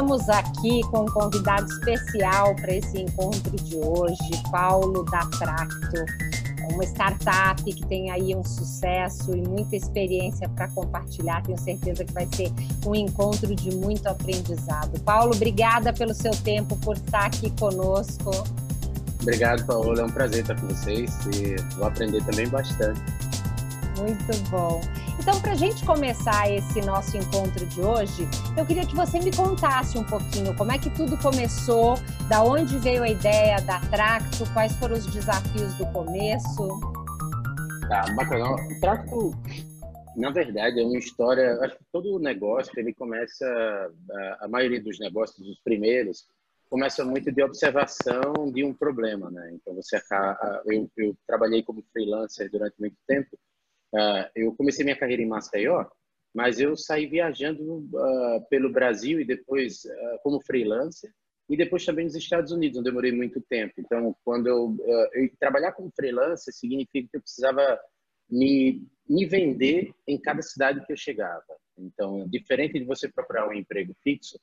Estamos aqui com um convidado especial para esse encontro de hoje, Paulo da Tracto, uma startup que tem aí um sucesso e muita experiência para compartilhar. Tenho certeza que vai ser um encontro de muito aprendizado. Paulo, obrigada pelo seu tempo, por estar aqui conosco. Obrigado, Paulo. É um prazer estar com vocês e vou aprender também bastante. Muito bom. Então, para a gente começar esse nosso encontro de hoje, eu queria que você me contasse um pouquinho como é que tudo começou, da onde veio a ideia da Tracto, quais foram os desafios do começo. Tá, bacana. O Tracto, na verdade, é uma história. Acho que todo negócio ele começa, a maioria dos negócios, os primeiros, começa muito de observação de um problema, né? Então você eu, eu trabalhei como freelancer durante muito tempo Uh, eu comecei minha carreira em Maceió, mas eu saí viajando uh, pelo Brasil e depois uh, como freelancer e depois também nos Estados Unidos, onde eu muito tempo. Então, quando eu, eu trabalhar como freelancer significa que eu precisava me, me vender em cada cidade que eu chegava. Então, diferente de você procurar um emprego fixo,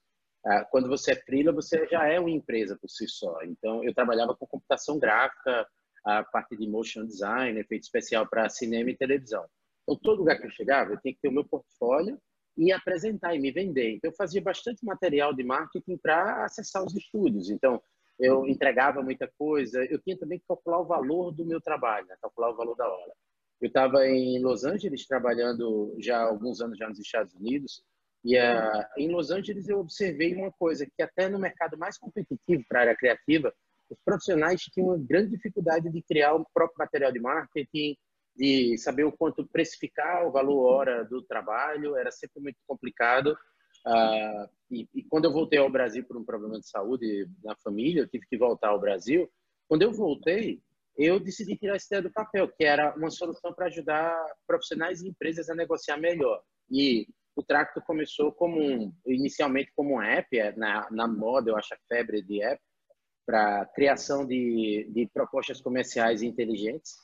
quando você é freela, você já é uma empresa por si só. Então, eu trabalhava com computação gráfica, a parte de motion design, efeito especial para cinema e televisão. Então, todo lugar que eu chegava, eu tinha que ter o meu portfólio e apresentar e me vender. Então, eu fazia bastante material de marketing para acessar os estúdios. Então, eu entregava muita coisa. Eu tinha também que calcular o valor do meu trabalho, né? calcular o valor da hora. Eu estava em Los Angeles trabalhando já há alguns anos já nos Estados Unidos e uh, em Los Angeles eu observei uma coisa que até no mercado mais competitivo para a área criativa os profissionais tinham uma grande dificuldade de criar o próprio material de marketing, de saber o quanto precificar o valor hora do trabalho, era sempre muito complicado. Uh, e, e, quando eu voltei ao Brasil por um problema de saúde na família, eu tive que voltar ao Brasil. Quando eu voltei, eu decidi tirar essa ideia do papel, que era uma solução para ajudar profissionais e empresas a negociar melhor. E o Tracto começou como um, inicialmente como um app, é, na, na moda, eu acho a febre de app, para criação de, de propostas comerciais inteligentes.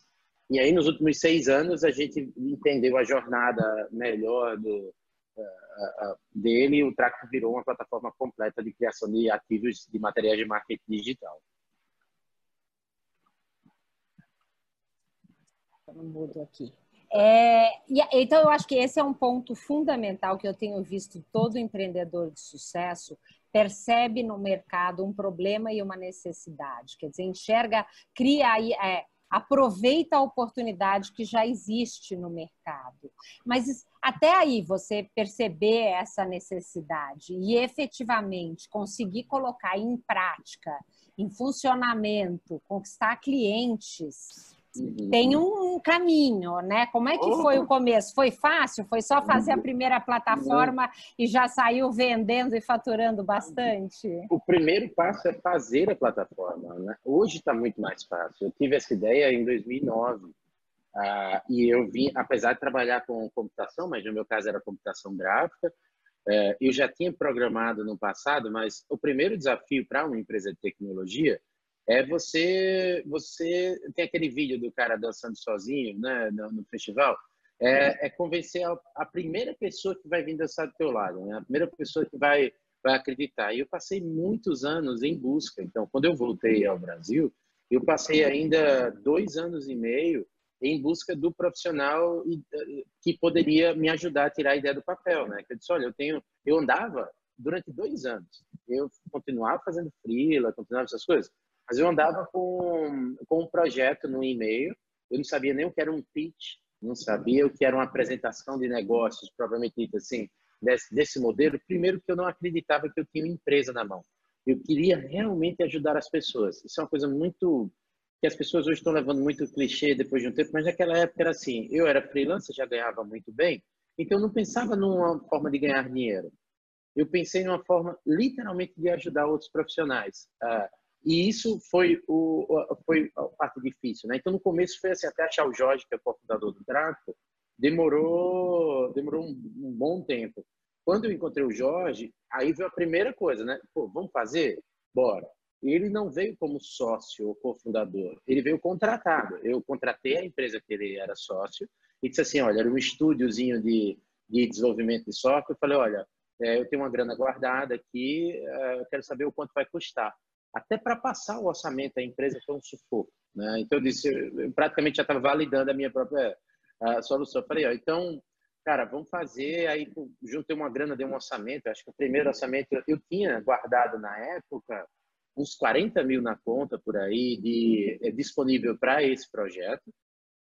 E aí, nos últimos seis anos, a gente entendeu a jornada melhor do, uh, uh, dele e o Track virou uma plataforma completa de criação de ativos de materiais de marketing digital. No mudo aqui. É, então, eu acho que esse é um ponto fundamental que eu tenho visto todo empreendedor de sucesso percebe no mercado um problema e uma necessidade, quer dizer, enxerga, cria aí, é, aproveita a oportunidade que já existe no mercado. Mas até aí você perceber essa necessidade e efetivamente conseguir colocar em prática, em funcionamento, conquistar clientes, tem um caminho, né? Como é que foi o começo? Foi fácil? Foi só fazer a primeira plataforma e já saiu vendendo e faturando bastante? O primeiro passo é fazer a plataforma. Né? Hoje está muito mais fácil. Eu tive essa ideia em 2009 ah, e eu vim, apesar de trabalhar com computação, mas no meu caso era computação gráfica, eh, eu já tinha programado no passado, mas o primeiro desafio para uma empresa de tecnologia é você você tem aquele vídeo do cara dançando sozinho né no, no festival? É, é convencer a, a, primeira pessoa que vai vir dançar do teu lado né? a primeira pessoa que vai vai acreditar. E eu passei muitos anos em busca. Então quando eu voltei ao Brasil eu passei ainda dois anos e meio em busca do profissional que poderia me ajudar a tirar a ideia do papel né? Que eu disse olha eu tenho eu andava durante dois anos. Eu continuava fazendo freela continuava essas coisas mas eu andava com, com um projeto no e-mail, eu não sabia nem o que era um pitch, não sabia o que era uma apresentação de negócios, provavelmente dito assim, desse, desse modelo. Primeiro que eu não acreditava que eu tinha uma empresa na mão. Eu queria realmente ajudar as pessoas. Isso é uma coisa muito que as pessoas hoje estão levando muito clichê depois de um tempo, mas naquela época era assim, eu era freelancer, já ganhava muito bem, então eu não pensava numa forma de ganhar dinheiro. Eu pensei numa forma literalmente de ajudar outros profissionais. Uh, e isso foi, o, foi a parte difícil, né? Então, no começo foi assim, até achar o Jorge, que é o cofundador do Draco, demorou, demorou um, um, bom tempo. Quando eu encontrei o Jorge, aí veio a primeira coisa, né? Pô, vamos fazer? Bora. Ele não veio como sócio ou cofundador, ele veio contratado. Eu contratei a empresa que ele era sócio e disse assim, olha, era um estúdiozinho de, de desenvolvimento de software. Eu falei, olha, é, eu tenho uma grana guardada aqui, é, eu quero saber o quanto vai custar. Até para passar o orçamento da empresa foi um sufoco. Né? Então, eu disse, eu praticamente já estava validando a minha própria a solução. Eu falei, ó, então, cara, vamos fazer. Aí, juntei uma grana, dei um orçamento. Acho que o primeiro orçamento eu tinha guardado na época uns 40 mil na conta por aí, de, é, disponível para esse projeto.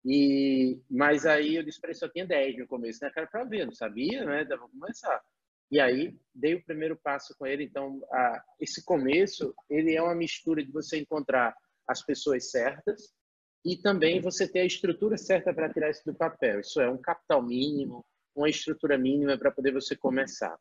E, mas aí eu disse para ele, só tinha 10 no começo, né? Cara, para ver, não sabia, né? Dava começar. E aí dei o primeiro passo com ele. Então, a, esse começo, ele é uma mistura de você encontrar as pessoas certas e também você ter a estrutura certa para tirar isso do papel. Isso é um capital mínimo, uma estrutura mínima para poder você começar.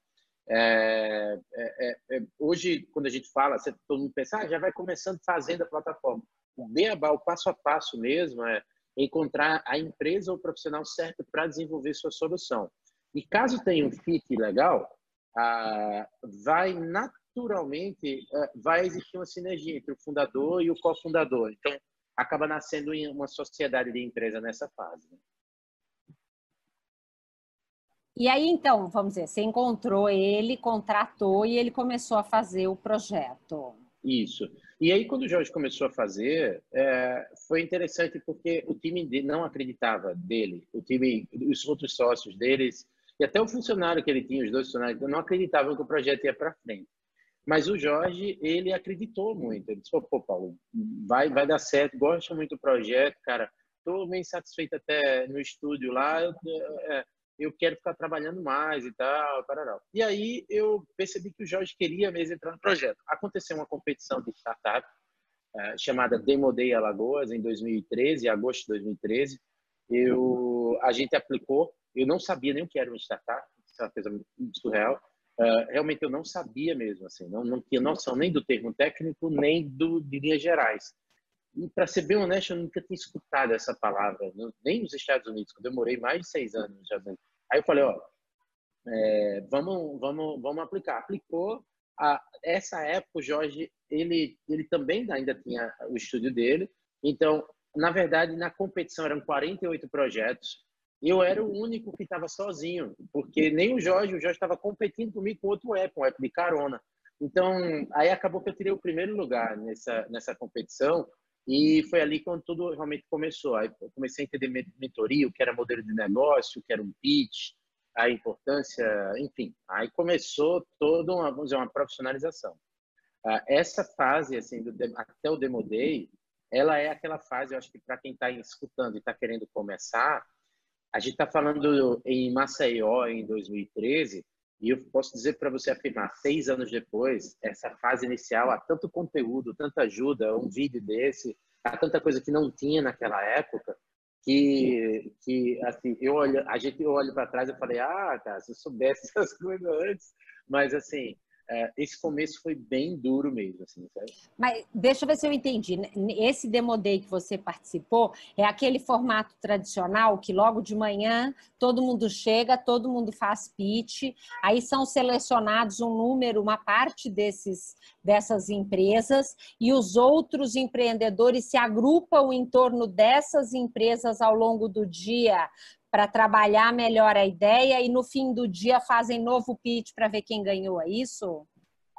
É, é, é, é, hoje, quando a gente fala, você, todo mundo pensa, ah, já vai começando fazendo a plataforma. O beabá, o passo a passo mesmo, é encontrar a empresa ou o profissional certo para desenvolver sua solução. E caso tenha um fit legal, ah, vai naturalmente ah, vai existir uma sinergia entre o fundador e o cofundador. Então, acaba nascendo uma sociedade de empresa nessa fase. Né? E aí, então, vamos dizer, você encontrou ele, contratou e ele começou a fazer o projeto. Isso. E aí, quando o Jorge começou a fazer, é, foi interessante porque o time não acreditava dele. O time, os outros sócios deles, e até o funcionário que ele tinha, os dois funcionários, não acreditavam que o projeto ia para frente. Mas o Jorge, ele acreditou muito. Ele disse, pô, Paulo, vai, vai dar certo, gosto muito do projeto, cara. Estou bem satisfeito até no estúdio lá. Eu, é, eu quero ficar trabalhando mais e tal, parará. E aí eu percebi que o Jorge queria mesmo entrar no projeto. Aconteceu uma competição de startup uh, chamada Demo Day Alagoas em 2013, agosto de 2013. Eu, a gente aplicou, eu não sabia nem o que era uma startup, isso é uma coisa surreal. Uh, realmente eu não sabia mesmo, assim, não, não tinha noção nem do termo técnico, nem do, de linhas gerais. E, para ser bem honesto, eu nunca tinha escutado essa palavra, nem nos Estados Unidos, que eu demorei mais de seis anos já. Aí eu falei, ó, é, vamos, vamos, vamos aplicar. Aplicou. A, essa época, o Jorge, ele, ele também ainda tinha o estúdio dele. Então, na verdade, na competição eram 48 projetos. Eu era o único que estava sozinho, porque nem o Jorge, o Jorge estava competindo comigo com outro app, um app de carona. Então, aí acabou que eu tirei o primeiro lugar nessa, nessa competição, e foi ali quando tudo realmente começou. Aí eu comecei a entender mentoria, o que era modelo de negócio, o que era um pitch, a importância, enfim. Aí começou toda uma, vamos dizer, uma profissionalização. Ah, essa fase, assim, do, até o Demo Day, ela é aquela fase, eu acho que para quem está escutando e está querendo começar, a gente está falando em Maceió em 2013, e eu posso dizer para você afirmar, seis anos depois, essa fase inicial, há tanto conteúdo, tanta ajuda, um vídeo desse, há tanta coisa que não tinha naquela época, que, que assim, eu olho, a gente eu olho para trás e falei, ah, cara, se eu soubesse essas coisas antes, mas assim, esse começo foi bem duro mesmo, assim, sabe? Mas deixa eu ver se eu entendi. Esse Demo Day que você participou é aquele formato tradicional que logo de manhã todo mundo chega, todo mundo faz pitch, aí são selecionados um número, uma parte desses, dessas empresas e os outros empreendedores se agrupam em torno dessas empresas ao longo do dia para trabalhar melhor a ideia e no fim do dia fazem novo pitch para ver quem ganhou, é isso?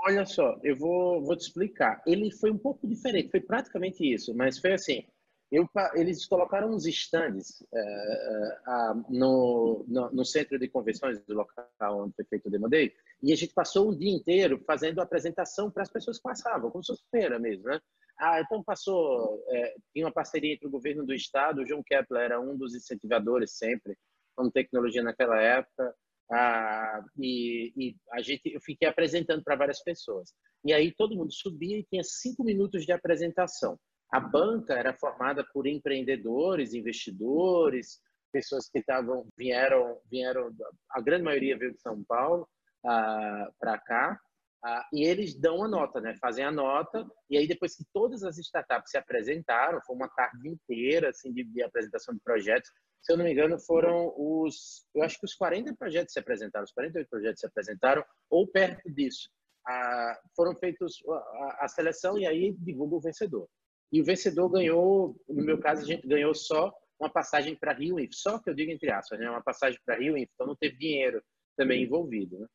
Olha só, eu vou, vou te explicar. Ele foi um pouco diferente, foi praticamente isso, mas foi assim. Eu, eles colocaram uns stands uh, uh, no, no, no, centro de convenções do local onde foi feito o Demo Day, e a gente passou um dia inteiro fazendo apresentação para as pessoas que passavam, como se fosse feira mesmo, né? Ah, então passou, é, tinha uma parceria entre o governo do estado, o João Kepler era um dos incentivadores sempre, com tecnologia naquela época, ah, e, e, a gente, eu fiquei apresentando para várias pessoas. E aí todo mundo subia e tinha cinco minutos de apresentação. A banca era formada por empreendedores, investidores, pessoas que estavam vieram vieram a grande maioria veio de São Paulo ah, para cá ah, e eles dão a nota, né? Fazem a nota e aí depois que todas as startups se apresentaram, foi uma tarde inteira assim de, de, apresentação de projetos. Se eu não me engano, foram os, eu acho que os 40 projetos se apresentaram, os 48 projetos se apresentaram ou perto disso. Ah, foram feitos a, a, seleção e aí divulga o vencedor. E o vencedor ganhou, no meu caso, a gente ganhou só uma passagem para Rio Inf, só que eu digo entre aspas, né? Uma passagem para Rio Inf, então não teve dinheiro também envolvido, né?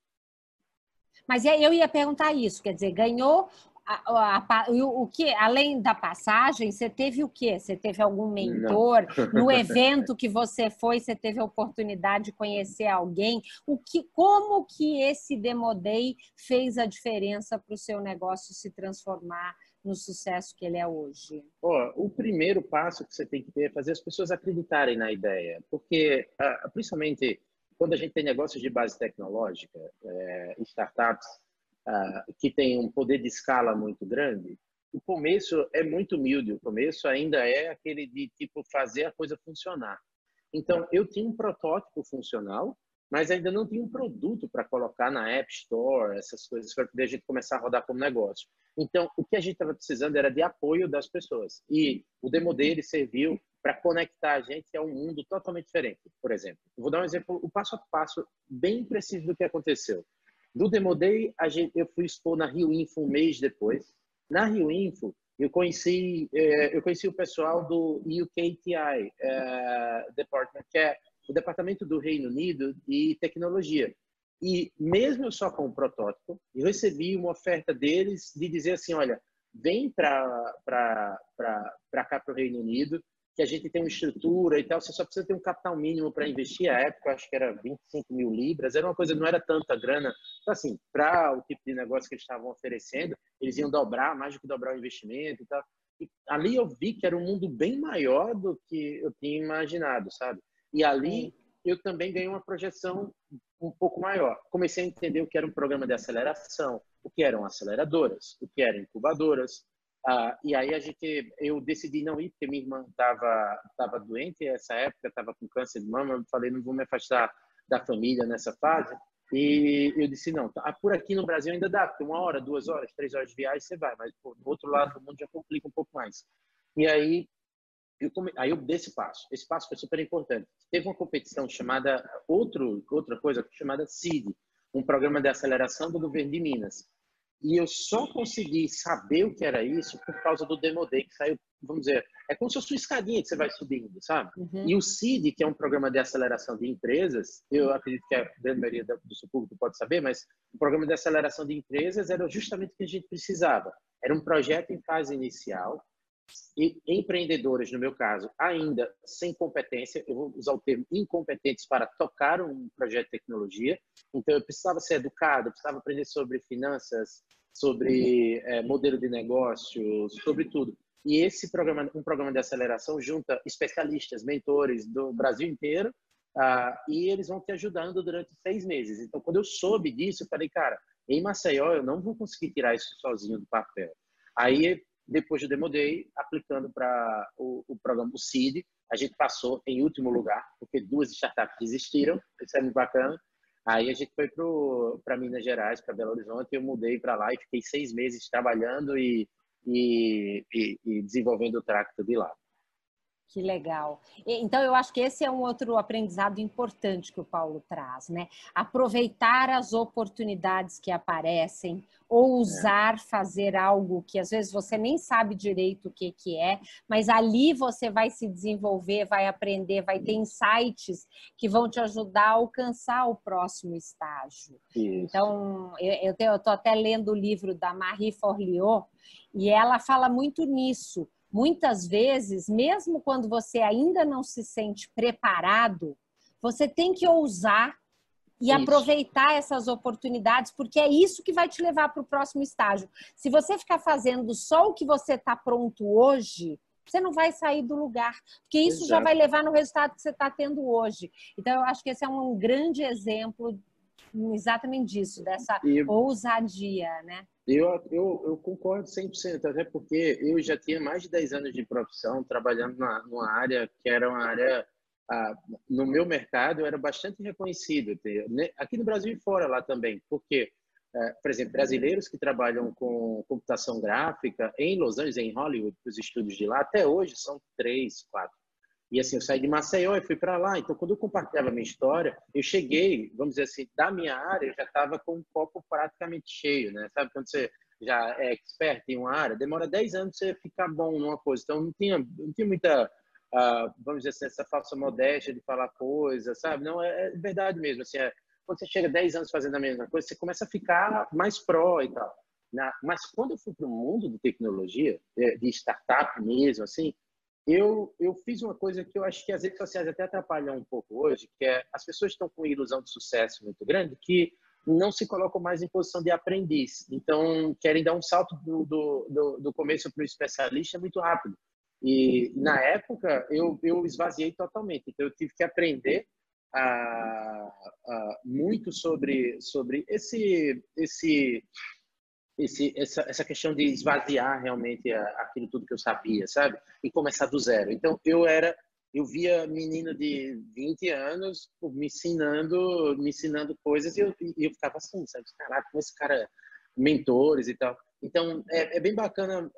Mas eu ia perguntar isso, quer dizer, ganhou a, a, o, o que além da passagem, você teve o quê? Você teve algum mentor no evento que você foi? Você teve a oportunidade de conhecer alguém? O que, como que esse Demodei fez a diferença para o seu negócio se transformar no sucesso que ele é hoje? Oh, o primeiro passo que você tem que ter é fazer as pessoas acreditarem na ideia, porque ah, principalmente quando a gente tem negócios de base tecnológica, é, startups uh, que tem um poder de escala muito grande, o começo é muito humilde, o começo ainda é aquele de tipo fazer a coisa funcionar. Então, eu tinha um protótipo funcional, mas ainda não tinha um produto para colocar na App Store, essas coisas, para poder a gente começar a rodar como negócio. Então, o que a gente estava precisando era de apoio das pessoas. E o Demo dele serviu para conectar a gente a um mundo totalmente diferente. Por exemplo, vou dar um exemplo, o passo a passo bem preciso do que aconteceu. Do Demo Day, gente, eu fui expor na Rio Info um mês depois. Na Rio Info, eu conheci, é, eu conheci o pessoal do UKTI é, Department, que é o Departamento do Reino Unido de Tecnologia. E mesmo só com o protótipo, eu recebi uma oferta deles de dizer assim, olha, vem para cá para o Reino Unido, que a gente tem uma estrutura e tal, você só precisa ter um capital mínimo para investir. A época, acho que era 25 mil libras, era uma coisa, não era tanta grana. Então, assim, para o tipo de negócio que eles estavam oferecendo, eles iam dobrar, mais do que dobrar o investimento e tal. E ali eu vi que era um mundo bem maior do que eu tinha imaginado, sabe? E ali eu também ganhei uma projeção um pouco maior. Comecei a entender o que era um programa de aceleração, o que eram aceleradoras, o que eram incubadoras, ah, e aí a gente, eu decidi não ir porque minha irmã estava tava doente nessa época, estava com câncer de mama. Eu falei, não vou me afastar da família nessa fase. E eu disse, não, tá, por aqui no Brasil ainda dá, porque uma hora, duas horas, três horas de viagem você vai, mas pô, no outro lado do mundo já complica um pouco mais. E aí eu, come... aí eu dei esse passo. Esse passo foi super importante. Teve uma competição chamada, outro, outra coisa, chamada CID, um programa de aceleração do governo de Minas. E eu só consegui saber o que era isso por causa do Demo Day, que saiu, vamos dizer, é como se fosse uma escadinha que você vai subindo, sabe? Uhum. E o CID, que é um programa de aceleração de empresas, eu acredito que a grande maioria do seu público pode saber, mas o programa de aceleração de empresas era justamente o que a gente precisava. Era um projeto em fase inicial, e empreendedores, no meu caso, ainda sem competência, eu vou usar o termo incompetentes para tocar um projeto de tecnologia. Então, eu precisava ser educado, precisava aprender sobre finanças, sobre é, modelo de negócio, sobre tudo. E esse programa, um programa de aceleração, junta especialistas, mentores do Brasil inteiro, uh, e eles vão te ajudando durante seis meses. Então, quando eu soube disso, eu falei, cara, em Maceió eu não vou conseguir tirar isso sozinho do papel. Aí depois do Demo Day, aplicando para o, o, programa, o CID, a gente passou em último lugar, porque duas startups desistiram, isso é muito bacana. Aí a gente foi para Minas Gerais, para Belo Horizonte, eu mudei para lá e fiquei seis meses trabalhando e, e, e, e desenvolvendo o tracto de lá. Que legal. Então, eu acho que esse é um outro aprendizado importante que o Paulo traz, né? Aproveitar as oportunidades que aparecem, ou usar, é. fazer algo que às vezes você nem sabe direito o que, que é, mas ali você vai se desenvolver, vai aprender, vai ter insights que vão te ajudar a alcançar o próximo estágio. Isso. Então, eu estou até lendo o livro da Marie Forleo e ela fala muito nisso Muitas vezes, mesmo quando você ainda não se sente preparado, você tem que ousar e isso. aproveitar essas oportunidades, porque é isso que vai te levar para o próximo estágio. Se você ficar fazendo só o que você está pronto hoje, você não vai sair do lugar, porque isso Exato. já vai levar no resultado que você está tendo hoje. Então, eu acho que esse é um grande exemplo exatamente disso, dessa e... ousadia, né? Eu, eu, eu concordo 100%, até porque eu já tinha mais de 10 anos de profissão trabalhando na, numa área que era uma área, ah, no meu mercado, eu era bastante reconhecido, né, aqui no Brasil e fora lá também, porque, eh, por exemplo, brasileiros que trabalham com computação gráfica em Los Angeles, em Hollywood, os estúdios de lá, até hoje são três, quatro. E assim, eu saí de Maceió e fui para lá. Então, quando eu compartilhava minha história, eu cheguei, vamos dizer assim, da minha área, eu já estava com um copo praticamente cheio, né? Sabe quando você já é expert em uma área, demora 10 anos você ficar bom numa coisa. Então, não tinha, não tinha muita, uh, vamos dizer assim, essa falsa modéstia de falar coisa, sabe? Não, é, é verdade mesmo. Assim, é, quando você chega 10 anos fazendo a mesma coisa, você começa a ficar mais pró e tal. Mas quando eu fui para o mundo de tecnologia, de startup mesmo, assim, eu, eu fiz uma coisa que eu acho que as redes sociais até atrapalham um pouco hoje, que é as pessoas estão com ilusão de sucesso muito grande, que não se colocam mais em posição de aprendiz. Então, querem dar um salto do, do, do começo para o especialista muito rápido. E, na época, eu, eu esvaziei totalmente. Então, eu tive que aprender a, a, muito sobre, sobre esse, esse, esse, essa, essa questão de esvaziar realmente aquilo tudo que eu sabia, sabe? E começar do zero. Então, eu era eu via menino de 20 anos me ensinando, me ensinando coisas e eu, e eu ficava assim, sabe? Caraca, como esse cara, mentores e tal. Então, é, é bem bacana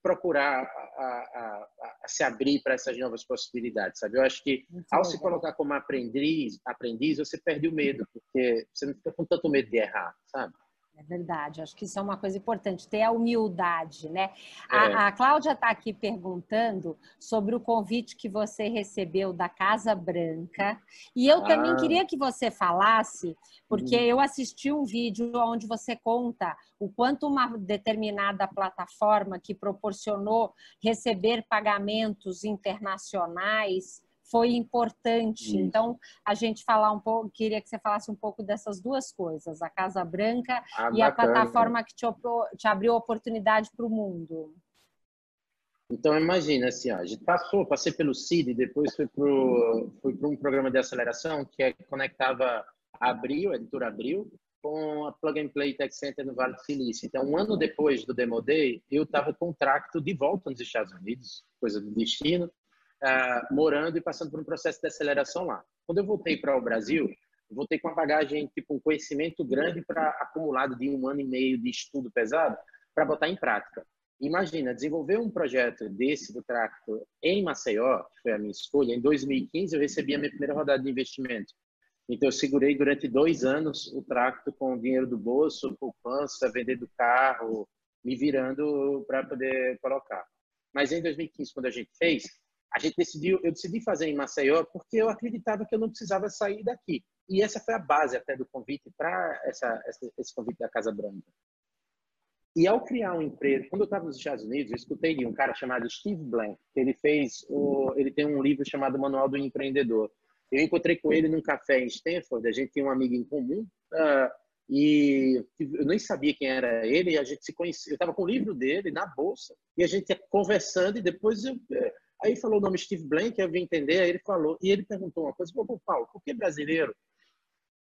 procurar a, a, a, se abrir para essas novas possibilidades, sabe? Eu acho que Muito ao legal. se colocar como aprendiz, aprendiz, você perde o medo, porque você não fica com tanto medo de errar, sabe? É verdade, acho que isso é uma coisa importante, ter a humildade, né? É. A, a Cláudia está aqui perguntando sobre o convite que você recebeu da Casa Branca. E eu ah. também queria que você falasse, porque hum. eu assisti um vídeo onde você conta o quanto uma determinada plataforma que proporcionou receber pagamentos internacionais foi importante. Isso. Então, a gente falar um pouco, queria que você falasse um pouco dessas duas coisas, a Casa Branca ah, e bacana. a plataforma que te, te abriu oportunidade para o mundo. Então, imagina assim, ó, a gente passou, passei pelo CID, depois fui para um programa de aceleração que é, conectava a Abril, a editora Abril, com a Plug and Play Tech Center no Vale do Silício. Então, um ano depois do Demo Day, eu estava com o tracto de volta nos Estados Unidos, coisa do destino, uh, morando e passando por um processo de aceleração lá. Quando eu voltei para o Brasil, voltei com uma bagagem, tipo, um conhecimento grande para acumulado de um ano e meio de estudo pesado para botar em prática. Imagina, desenvolver um projeto desse do Tracto em Maceió, que foi a minha escolha, em 2015 eu recebi a minha primeira rodada de investimento. Então eu segurei durante dois anos o Tracto com o dinheiro do bolso, poupança, vendendo carro, me virando para poder colocar. Mas em 2015, quando a gente fez, a gente decidiu, eu decidi fazer em Maceió porque eu acreditava que eu não precisava sair daqui. E essa foi a base até do convite para esse convite da Casa Branca. E ao criar uma empresa, quando eu estava nos Estados Unidos, eu escutei de um cara chamado Steve Blank, que ele fez, o, ele tem um livro chamado Manual do Empreendedor. Eu encontrei com ele num café em Stanford, a gente tem um amigo em comum, uh, e eu nem sabia quem era ele, a gente se conhecia. Eu estava com o livro dele na bolsa, e a gente ia conversando, e depois eu, Aí falou o nome Steve Blank, eu vim entender, aí ele falou, e ele perguntou uma coisa, pô, Paulo, por que brasileiro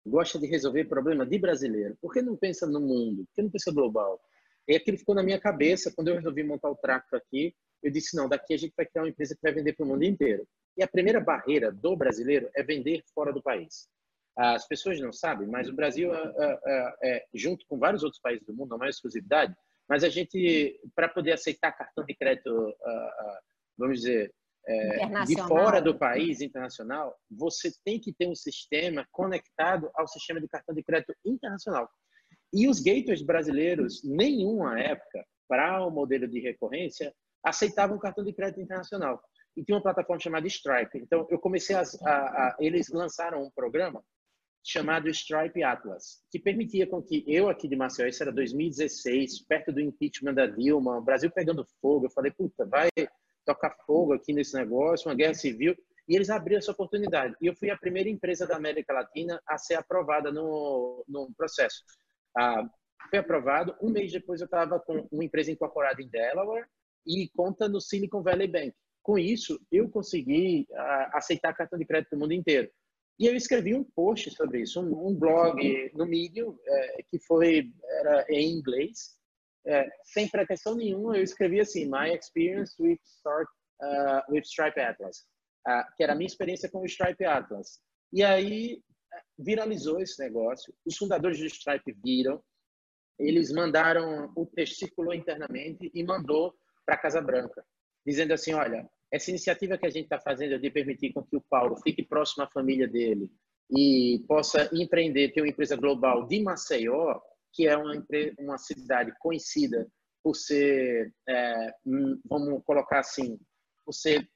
gosta de resolver problema de brasileiro? Por que não pensa no mundo? Por que não pensa global? E aquilo ficou na minha cabeça, quando eu resolvi montar o tracto aqui, eu disse, não, daqui a gente vai criar uma empresa que vai vender para o mundo inteiro. E a primeira barreira do brasileiro é vender fora do país. As pessoas não sabem, mas o Brasil, é, é, é, junto com vários outros países do mundo, não é exclusividade, mas a gente, para poder aceitar cartão de crédito vamos dizer, é, de fora do país internacional, você tem que ter um sistema conectado ao sistema de cartão de crédito internacional. E os gateways brasileiros, nenhuma época, para o modelo de recorrência, aceitavam cartão de crédito internacional. E tinha uma plataforma chamada Stripe. Então, eu comecei a, a, a eles lançaram um programa chamado Stripe Atlas, que permitia com que eu aqui de Maceió, isso era 2016, perto do impeachment da Dilma, o Brasil pegando fogo, eu falei, puta, vai tocar fogo aqui nesse negócio, uma guerra civil, e eles abriram essa oportunidade. E eu fui a primeira empresa da América Latina a ser aprovada no, no processo. Ah, foi aprovado, um mês depois eu estava com uma empresa incorporada em Delaware e conta no Silicon Valley Bank. Com isso, eu consegui ah, aceitar cartão de crédito do mundo inteiro. E eu escrevi um post sobre isso, um, um blog no Medium, é, que foi era em inglês, é, sem pretensão nenhuma, eu escrevi assim, My Experience with, start, uh, with Stripe Atlas, uh, que era a minha experiência com o Stripe Atlas. E aí viralizou esse negócio, os fundadores do Stripe viram, eles mandaram, o texto circulou internamente e mandou para a Casa Branca, dizendo assim, olha, essa iniciativa que a gente está fazendo de permitir com que o Paulo fique próximo à família dele e possa empreender, ter uma empresa global de Maceió, que é uma, uma cidade conhecida por ser, é, vamos colocar assim, por ser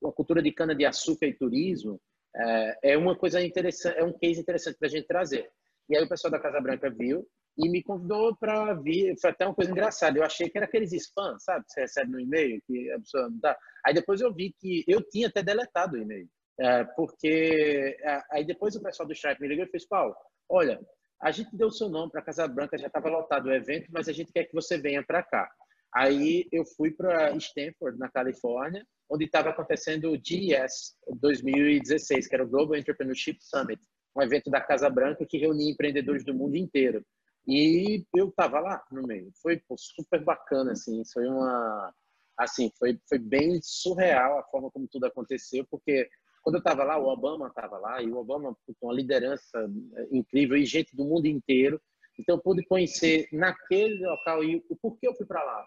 uma cultura de cana de açúcar e turismo, é, é uma coisa interessante, é um case interessante para a gente trazer. E aí o pessoal da Casa Branca viu e me convidou para vir. Foi até uma coisa engraçada. Eu achei que era aqueles spam, sabe? Que você recebe no e-mail, que a pessoa não tá. Aí depois eu vi que eu tinha até deletado o e-mail. É, porque é, aí depois o pessoal do Stripe me ligou e fez, Paulo, olha, a gente deu seu nome para Casa Branca, já estava lotado o evento, mas a gente quer que você venha para cá. Aí eu fui para Stanford, na Califórnia, onde estava acontecendo o GES 2016, que era o Global Entrepreneurship Summit, um evento da Casa Branca que reunia empreendedores do mundo inteiro. E eu estava lá no meio. Foi pô, super bacana, assim. Foi uma, assim, foi foi bem surreal a forma como tudo aconteceu, porque quando eu estava lá, o Obama estava lá e o Obama com uma liderança é, incrível e gente do mundo inteiro. Então, eu pude conhecer naquele local e o porquê eu fui para lá.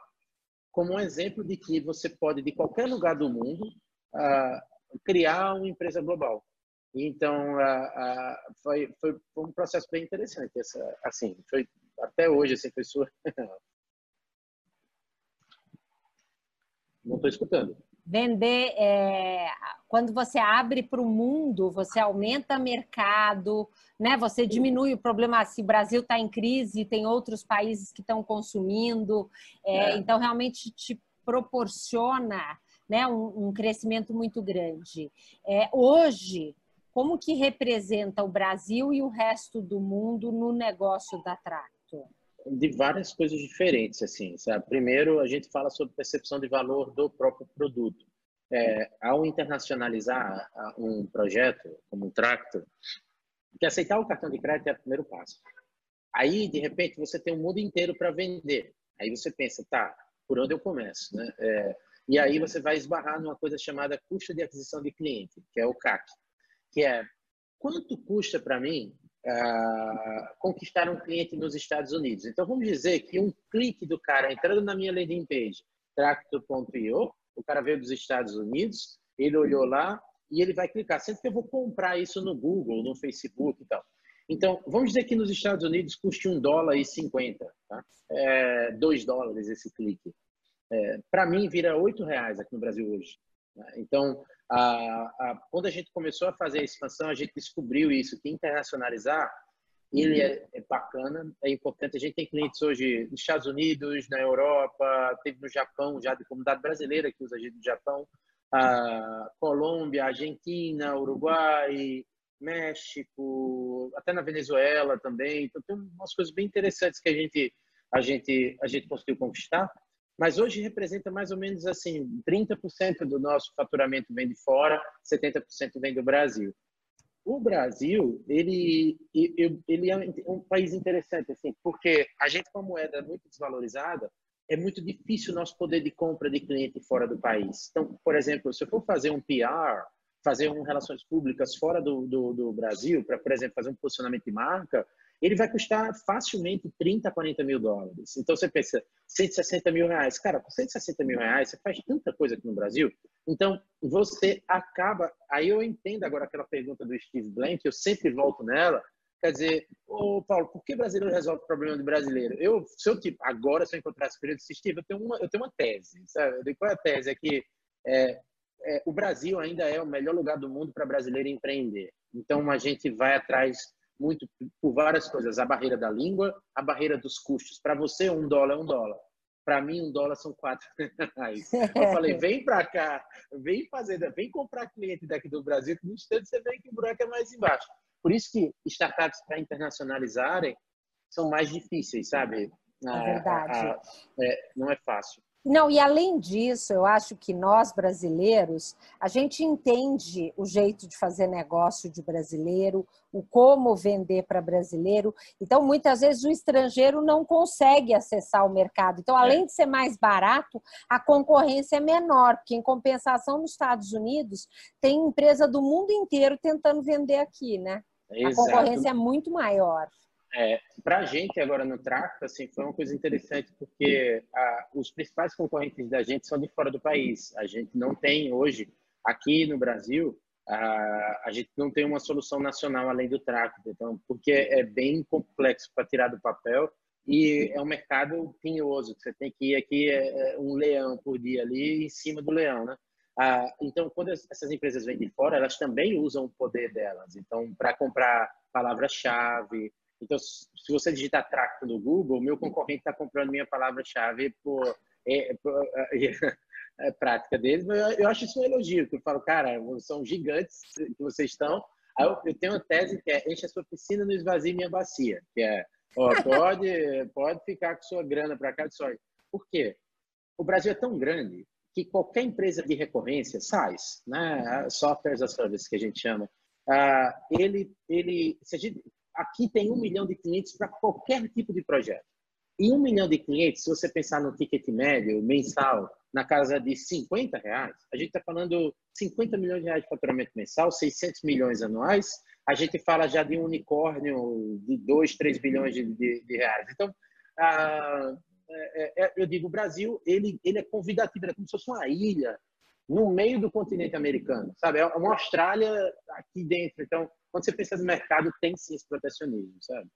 Como um exemplo de que você pode, de qualquer lugar do mundo, uh, criar uma empresa global. Então, uh, uh, foi, foi, um processo bem interessante. Essa, assim, foi, até hoje, assim, foi sua... Não estou escutando. Vender, é, quando você abre para o mundo, você aumenta mercado, né? Você diminui o problema se o Brasil está em crise, tem outros países que estão consumindo, é, é. então realmente te proporciona né, um, um crescimento muito grande. É, hoje, como que representa o Brasil e o resto do mundo no negócio da Tracto? De várias coisas diferentes, assim, sabe? Primeiro, a gente fala sobre percepção de valor do próprio produto. É, ao internacionalizar um projeto como um Tracto, que aceitar o cartão de crédito é o primeiro passo. Aí, de repente, você tem um mundo inteiro para vender. Aí você pensa, tá, por onde eu começo, né? É, e aí você vai esbarrar numa coisa chamada custo de aquisição de cliente, que é o CAC que é quanto custa para mim uh, conquistar um cliente nos Estados Unidos? Então, vamos dizer que um clique do cara entrando na minha landing page, tracto.io, o cara veio dos Estados Unidos, ele olhou lá e ele vai clicar. Sempre que eu vou comprar isso no Google, no Facebook e tal. Então, vamos dizer que nos Estados Unidos custe um dólar e cinquenta, tá? É, dois dólares esse clique. É, para mim, vira oito reais aqui no Brasil hoje. Né? Então, quando a gente começou a fazer a expansão, a gente descobriu isso, que internacionalizar, ele é, é, bacana, é importante. A gente tem clientes hoje nos Estados Unidos, na Europa, teve no Japão, já de comunidade brasileira que usa a gente no Japão, Colômbia, Argentina, Uruguai, México, até na Venezuela também. Então tem umas coisas bem interessantes que a gente a gente a gente conseguiu conquistar mas hoje representa mais ou menos assim, 30% do nosso faturamento vem de fora, 70% vem do Brasil. O Brasil, ele, ele é um país interessante, assim, porque a gente com a moeda muito desvalorizada, é muito difícil o nosso poder de compra de cliente fora do país. Então, por exemplo, se eu for fazer um PR, fazer um relações públicas fora do, do, do Brasil, para, por exemplo, fazer um posicionamento de marca, ele vai custar facilmente 30, 40 mil dólares. Então você pensa, 160 mil reais. Cara, com 160 mil reais, você faz tanta coisa aqui no Brasil. Então você acaba. Aí eu entendo agora aquela pergunta do Steve Blank, eu sempre volto nela. Quer dizer, ô Paulo, por que brasileiro resolve o problema de brasileiro? Eu, se eu, tipo, agora, se eu encontrasse período de Steve, eu tenho uma, eu tenho uma tese, sabe? Qual é a tese? É que é, é, o Brasil ainda é o melhor lugar do mundo para brasileiro empreender. Então, a gente vai atrás muito por várias coisas. A barreira da língua, a barreira dos custos. Para você, um dólar é um dólar. Para mim, um dólar são quatro reais. Eu falei, vem para cá, vem fazer, vem comprar cliente daqui do Brasil, que no instante você vê que o buraco é mais embaixo. Por isso que startups para internacionalizarem são mais difíceis, sabe? É verdade. A, a, é, não é fácil. Não, e além disso, eu acho que nós brasileiros, a gente entende o jeito de fazer negócio de brasileiro, o como vender para brasileiro. Então, muitas vezes o estrangeiro não consegue acessar o mercado. Então, além de ser mais barato, a concorrência é menor, porque em compensação nos Estados Unidos tem empresa do mundo inteiro tentando vender aqui, né? Exato. A concorrência é muito maior. É, para a gente agora no Tracto, assim, foi uma coisa interessante porque a, os principais concorrentes da gente são de fora do país. A gente não tem hoje aqui no Brasil a, a gente não tem uma solução nacional além do Tracto, então porque é bem complexo para tirar do papel e é um mercado pinhoso. Você tem que ir aqui é, é, um leão por dia ali em cima do leão, né? Ah, então, quando essas empresas vêm de fora, elas também usam o poder delas. Então, para comprar palavra-chave, Então, se você digitar Tracto no Google, meu concorrente está comprando minha palavra-chave por, é, por é, é, prática deles. Mas eu, acho isso um elogio, que eu falo, cara, são gigantes que vocês estão. Aí eu, eu tenho uma tese que é enche a sua piscina e não esvazie minha bacia, que é ó, pode, pode ficar com sua grana para cá sorte. Por quê? O Brasil é tão grande que qualquer empresa de recorrência, SaaS, né, Software as Service, que a gente chama, uh, ele, ele, se a gente, aqui tem um milhão de clientes para qualquer tipo de projeto. E um milhão de clientes, se você pensar no ticket médio mensal, na casa de 50 reais, a gente está falando 50 milhões de reais de faturamento mensal, 600 milhões anuais, a gente fala já de um unicórnio de 2, 3 bilhões de, de, de reais. Então, ah, é, é, eu digo, o Brasil, ele, ele é convidativo, ele é como se fosse uma ilha no meio do continente americano, sabe? É uma Austrália aqui dentro. Então, quando você pensa no mercado, tem sim esse protecionismo, sabe?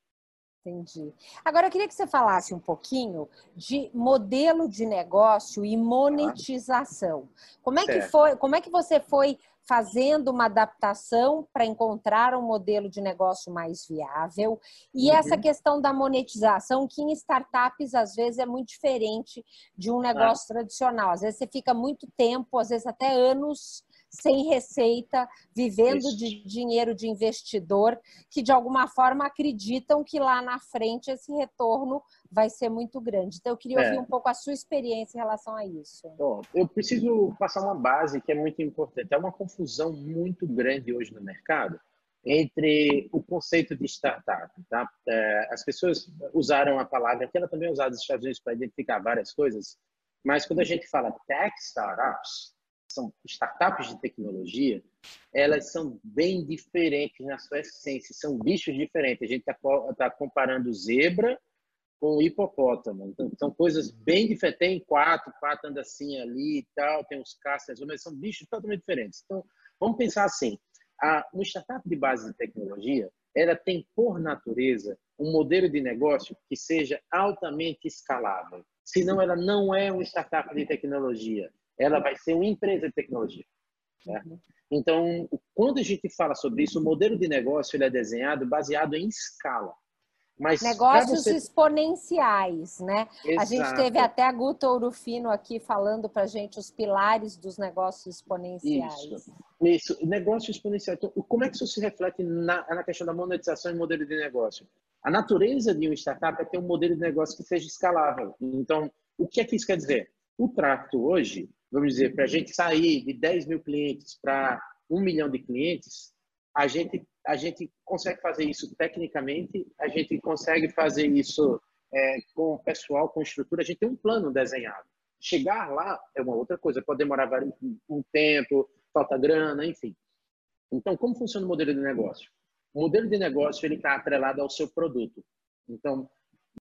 Entendi. Agora eu queria que você falasse um pouquinho de modelo de negócio e monetização. Como é que foi? Como é que você foi fazendo uma adaptação para encontrar um modelo de negócio mais viável? E uhum. essa questão da monetização, que em startups às vezes é muito diferente de um negócio ah. tradicional. Às vezes você fica muito tempo, às vezes até anos sem receita, vivendo Isso. de dinheiro de investidor, que de alguma forma acreditam que lá na frente esse retorno vai ser muito grande. Então, eu queria é. ouvir um pouco a sua experiência em relação a isso. Bom, eu preciso passar uma base que é muito importante. É uma confusão muito grande hoje no mercado entre o conceito de startup. Tá? É, as pessoas usaram a palavra, que ela também é usada nos Estados Unidos para identificar várias coisas, mas quando a gente fala tech startups, são startups de tecnologia, elas são bem diferentes na sua essência, são bichos diferentes. A gente está tá comparando zebra com hipopótamo. Então, são coisas bem diferentes. Tem quatro, quatro anda assim ali e tal, tem os caças, mas são bichos totalmente diferentes. Então, vamos pensar assim: a, uma startup de base de tecnologia, ela tem, por natureza, um modelo de negócio que seja altamente escalável. Senão, ela não é uma startup de tecnologia ela vai ser uma empresa de tecnologia. Né? Então, quando a gente fala sobre isso, o modelo de negócio ele é desenhado baseado em escala. Mas Negócios você... exponenciais, né? Exato. A gente teve até a Guto Ourufino aqui falando para a gente os pilares dos negócios exponenciais. Isso, isso. negócio exponencial. Então, como é que isso se reflete na, na questão da monetização e modelo de negócio? A natureza de uma startup é ter um modelo de negócio que seja escalável. Então, o que é que isso quer dizer? O Tracto hoje, vamos dizer, para a gente sair de 10 mil clientes para um milhão de clientes, a gente, a gente consegue fazer isso tecnicamente, a gente consegue fazer isso é, com o pessoal, com estrutura, a gente tem um plano desenhado. Chegar lá é uma outra coisa, pode demorar um tempo, falta grana, enfim. Então, como funciona o modelo de negócio? O modelo de negócio ele está atrelado ao seu produto. Então,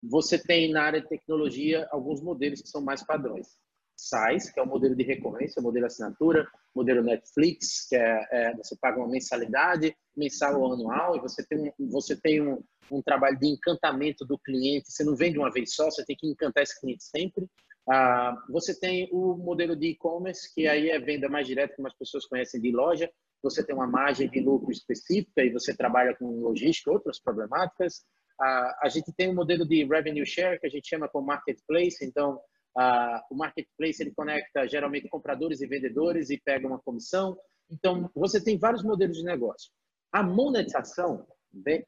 você tem na área de tecnologia alguns modelos que são mais padrões. SaaS, que é o modelo de recorrência, o modelo assinatura, modelo Netflix, que é, é, você paga uma mensalidade, mensal ou anual, e você tem, um, você tem um, um, trabalho de encantamento do cliente, você não vende uma vez só, você tem que encantar esse cliente sempre. Ah, você tem o modelo de e-commerce, que aí é venda mais direta, como as pessoas conhecem de loja, você tem uma margem de lucro específica e você trabalha com logística, outras problemáticas. Ah, a gente tem um modelo de revenue share, que a gente chama como marketplace, então O marketplace ele conecta geralmente compradores e vendedores e pega uma comissão. Então, você tem vários modelos de negócio. A monetização,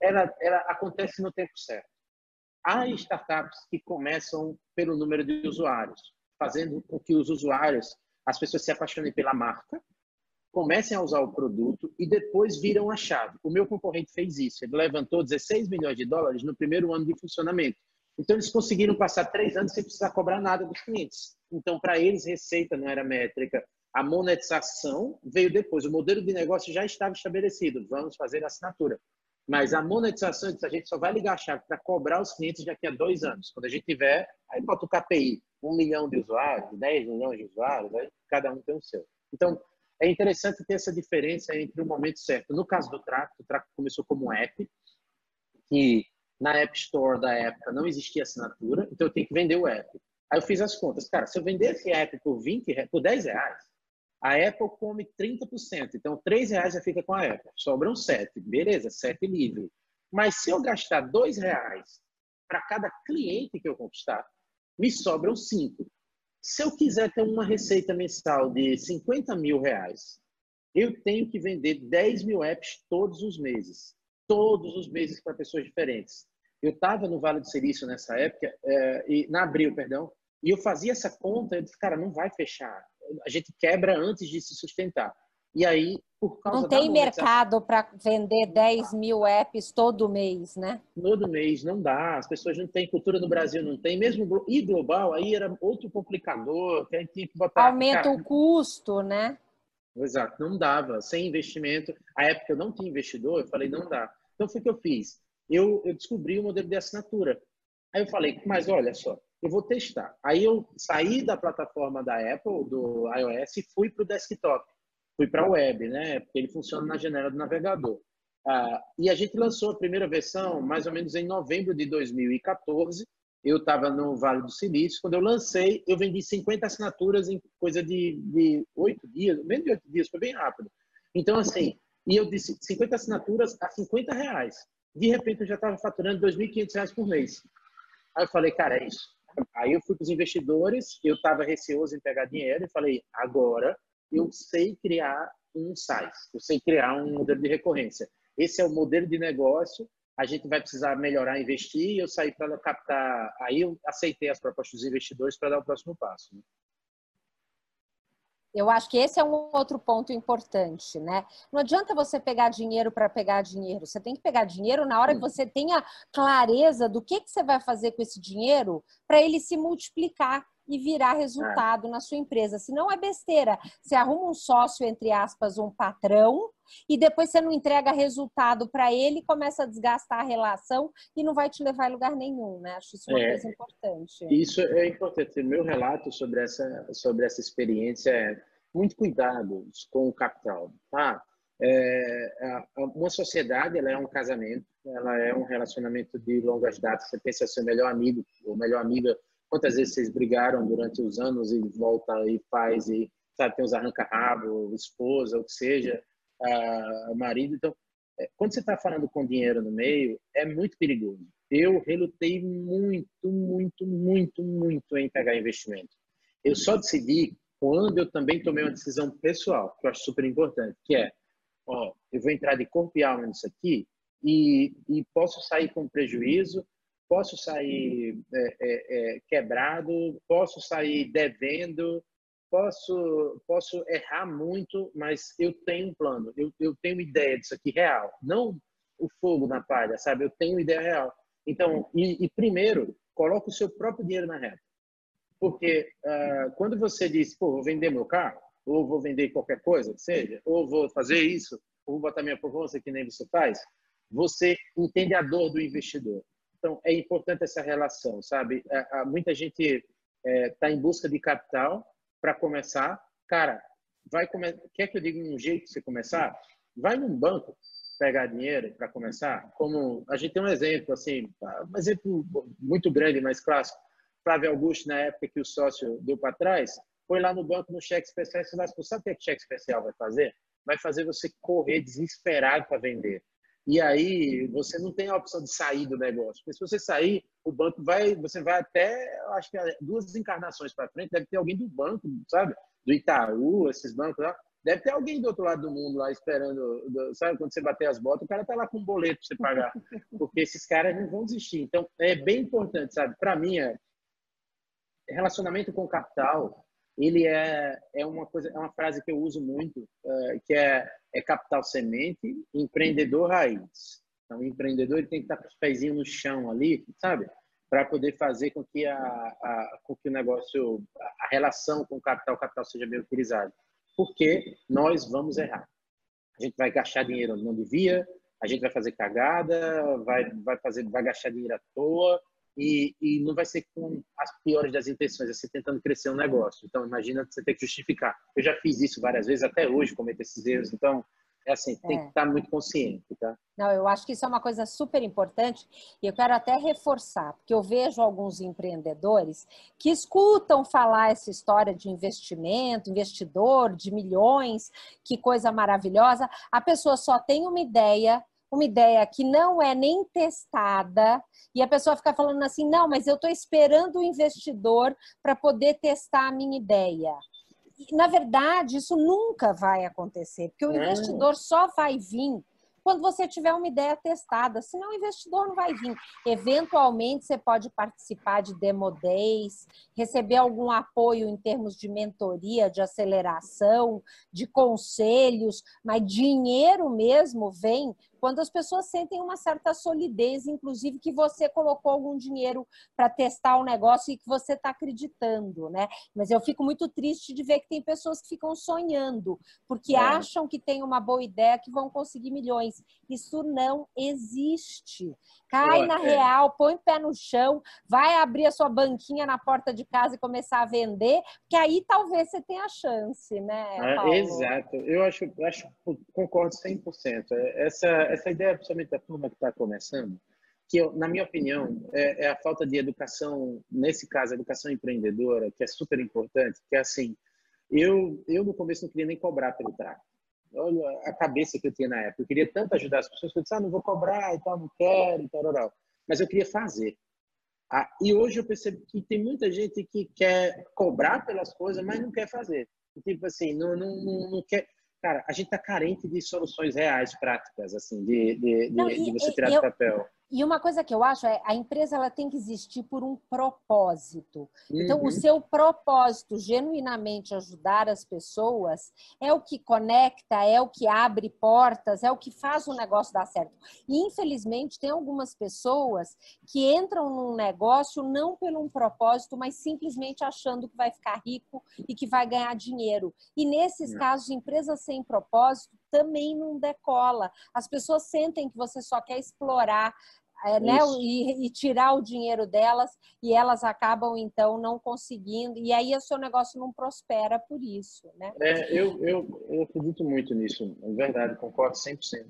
ela, ela acontece no tempo certo. Há startups que começam pelo número de usuários, fazendo com que os usuários, as pessoas se apaixonem pela marca, comecem a usar o produto e depois viram a chave. O meu concorrente fez isso. Ele levantou 16 milhões de dólares no primeiro ano de funcionamento. Então, eles conseguiram passar três anos sem precisar cobrar nada dos clientes. Então, para eles, receita não era métrica. A monetização veio depois. O modelo de negócio já estava estabelecido. Vamos fazer a assinatura. Mas a monetização, a gente só vai ligar a chave para cobrar os clientes daqui a dois anos. Quando a gente tiver, aí bota o KPI, um milhão de usuários, 10 milhões de usuários, aí cada um tem o seu. Então, é interessante ter essa diferença entre o momento certo. No caso do Tracto, o Tracto começou como um app, que na App Store da época não existia assinatura, então eu tenho que vender o app. Aí eu fiz as contas. Cara, se eu vender esse app por 20, por 10 reais, a Apple come 30%. Então, 3 reais já fica com a Apple. Sobram 7. Beleza, 7 livre. Mas se eu gastar dois reais para cada cliente que eu conquistar, me sobram cinco. Se eu quiser ter uma receita mensal de 50 mil reais, eu tenho que vender 10 mil apps todos os meses. Todos os meses para pessoas diferentes. Eu estava no Vale do Silício nessa época, é, e, na abril, perdão, e eu fazia essa conta, eu disse, cara, não vai fechar. A gente quebra antes de se sustentar. E aí, por causa Não tem mercado para vender 10 mil apps todo mês, né? Todo mês, não dá. As pessoas não têm cultura no Brasil, não tem. Mesmo e global, aí era outro complicador, tinha que botar. Aumenta cara, o custo, né? Exato, não dava. Sem investimento. A época eu não tinha investidor, eu falei, não dá. Então foi o que eu fiz. Eu, eu descobri o modelo de assinatura. Aí eu falei, mas olha só, eu vou testar. Aí eu saí da plataforma da Apple, do iOS, e fui para o desktop fui para a web, né? Porque ele funciona na janela do navegador. Ah, e a gente lançou a primeira versão mais ou menos em novembro de 2014. Eu estava no Vale do Silício. Quando eu lancei, eu vendi 50 assinaturas em coisa de oito dias, menos de oito dias, foi bem rápido. Então, assim, e eu disse 50 assinaturas a 50 reais. De repente, eu já estava faturando 2.500 reais por mês. Aí eu falei, cara, é isso. Aí eu fui para os investidores, eu estava receoso em pegar dinheiro e falei, agora eu sei criar um site, eu sei criar um modelo de recorrência. Esse é o modelo de negócio. A gente vai precisar melhorar, investir. Eu saí para captar. Aí eu aceitei as propostas dos investidores para dar o próximo passo. Né? Eu acho que esse é um outro ponto importante, né? Não adianta você pegar dinheiro para pegar dinheiro. Você tem que pegar dinheiro na hora que você tenha clareza do que, que você vai fazer com esse dinheiro para ele se multiplicar e virar resultado é. na sua empresa. Se não é besteira, você arruma um sócio, entre aspas, um patrão, e depois você não entrega resultado para ele, começa a desgastar a relação e não vai te levar a lugar nenhum, né? Acho isso uma é, coisa importante. Isso é importante. Meu relato sobre essa, sobre essa experiência é muito cuidado com o capital, tá? É, uma sociedade ela é um casamento, ela é um relacionamento de longas datas. Você pensa ser melhor amigo ou melhor amiga Quantas vezes vocês brigaram durante os anos e volta e faz e sabe tem os arranca-rabo, esposa, o que seja, uh, marido. Então, é, quando você está falando com dinheiro no meio, é muito perigoso. Eu relutei muito, muito, muito, muito em pegar investimento. Eu só decidi quando eu também tomei uma decisão pessoal, que eu acho super importante, que é, ó, eu vou entrar de corpo e alma nisso aqui e, e posso sair com prejuízo, posso sair é, é, é, quebrado, posso sair devendo, posso posso errar muito, mas eu tenho um plano, eu, eu tenho ideia disso aqui real, não o fogo na palha, sabe? Eu tenho ideia real. Então, e, e primeiro, coloca o seu próprio dinheiro na reta. Porque uh, quando você diz, pô, vou vender meu carro, ou vou vender qualquer coisa, seja, ou vou fazer isso, ou vou botar minha poupança que nem você faz, você entende a dor do investidor. Então, é importante essa relação, sabe? É, muita gente está é, em busca de capital para começar. Cara, vai come... quer que eu diga um jeito de você começar? Vai num banco pegar dinheiro para começar. Como a gente tem um exemplo, assim, um exemplo muito grande, mas clássico. Flávio Augusto, na época que o sócio deu para trás, foi lá no banco no cheque especial. Você vai, sabe o que, é que cheque especial vai fazer? Vai fazer você correr desesperado para vender. E aí você não tem a opção de sair do negócio. Porque se você sair, o banco vai, você vai até, acho que duas encarnações para frente, deve ter alguém do banco, sabe? Do Itaú, esses bancos lá. Deve ter alguém do outro lado do mundo lá esperando, sabe? Quando você bater as botas, o cara tá lá com um boleto para você pagar. Porque esses caras não vão desistir. Então, é bem importante, sabe? Para mim, é relacionamento com capital ele é, é uma coisa, é uma frase que eu uso muito, uh, que é, é capital semente, empreendedor raiz. Então, o empreendedor ele tem que estar com os pezinhos no chão ali, sabe? Para poder fazer com que, a, a, com que o negócio, a relação com o capital, o capital seja bem utilizado. Porque nós vamos errar. A gente vai gastar dinheiro onde não devia, a gente vai fazer cagada, vai, vai, fazer, vai gastar dinheiro à toa, e, e não vai ser com as piores das intenções, é você tentando crescer um negócio. Então, imagina você ter que justificar. Eu já fiz isso várias vezes, até hoje cometo esses erros. Então, é assim, tem é. que estar muito consciente, tá? Não, eu acho que isso é uma coisa super importante e eu quero até reforçar, porque eu vejo alguns empreendedores que escutam falar essa história de investimento, investidor, de milhões, que coisa maravilhosa. A pessoa só tem uma ideia, uma ideia que não é nem testada e a pessoa fica falando assim, não, mas eu estou esperando o investidor para poder testar a minha ideia. E, na verdade, isso nunca vai acontecer, porque o investidor só vai vir quando você tiver uma ideia testada, senão o investidor não vai vir. Eventualmente, você pode participar de Demo Days, receber algum apoio em termos de mentoria, de aceleração, de conselhos, mas dinheiro mesmo vem quando as pessoas sentem uma certa solidez, inclusive que você colocou algum dinheiro para testar o negócio e que você está acreditando, né? Mas eu fico muito triste de ver que tem pessoas que ficam sonhando, porque é. acham que tem uma boa ideia que vão conseguir milhões. Isso não existe. Cai na é. real, põe o pé no chão, vai abrir a sua banquinha na porta de casa e começar a vender, que aí talvez você tenha chance, né? É, exato. Eu acho, acho concordo 100%. Essa essa ideia, principalmente da turma que está começando, que eu, na minha opinião é, é, a falta de educação, nesse caso, educação empreendedora, que é super importante, que é assim, eu, eu no começo não queria nem cobrar pelo tráfico. Olha a cabeça que eu tinha na época. Eu queria tanto ajudar as pessoas que eu disse, ah, não vou cobrar e tal, não quero e tal, tal, tal. Mas eu queria fazer. Ah, e hoje eu percebo que tem muita gente que quer cobrar pelas coisas, mas não quer fazer. Tipo assim, não, não, não, não quer cara, a gente está carente de soluções reais, práticas, assim, de, de, de, de você tirar eu, do papel. E uma coisa que eu acho é a empresa ela tem que existir por um propósito. Uhum. Então, o uhum. seu propósito, genuinamente ajudar as pessoas, é o que conecta, é o que abre portas, é o que faz o negócio dar certo. E, infelizmente, tem algumas pessoas que entram num negócio não pelo um propósito, mas simplesmente achando que vai ficar rico e que vai ganhar dinheiro. E nesses uhum. casos, empresas sem propósito também não decola. As pessoas sentem que você só quer explorar é, né, e, e, tirar o dinheiro delas e elas acabam então não conseguindo e aí o seu negócio não prospera por isso, né? É, eu, eu, eu acredito muito nisso, é verdade, concordo 100%.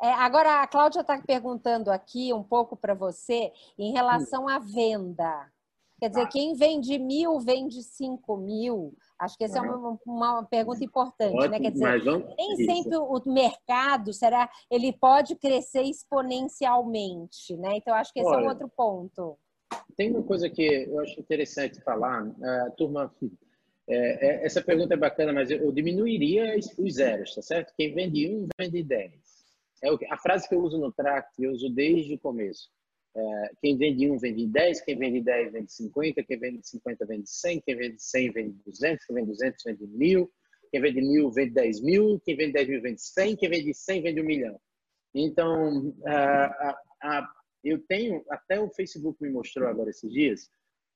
É, agora a Cláudia está perguntando aqui um pouco para você em relação hum. à venda. Quer dizer, ah. quem vende mil vende cinco mil. Acho que essa é uma, uma pergunta importante, Ótimo, né? Quer dizer, vamos... nem sempre o mercado será, ele pode crescer exponencialmente, né? Então acho que esse Olha, é um outro ponto. Tem uma coisa que eu acho interessante falar, a turma, é, é, essa pergunta é bacana, mas eu, eu diminuiria os zeros, tá certo? Quem vende um vende dez. É a frase que eu uso no tract, eu uso desde o começo. É, quem vende um vende 10, quem vende 10 vende 50, quem vende 50 vende 100, quem vende 100 vende 200, quem vende 200 vende 1000, quem vende 1000 vende 10 mil, quem vende 10 mil vende 100, quem vende 100 vende 1 milhão. Então, a, a, eu tenho, até o Facebook me mostrou agora esses dias,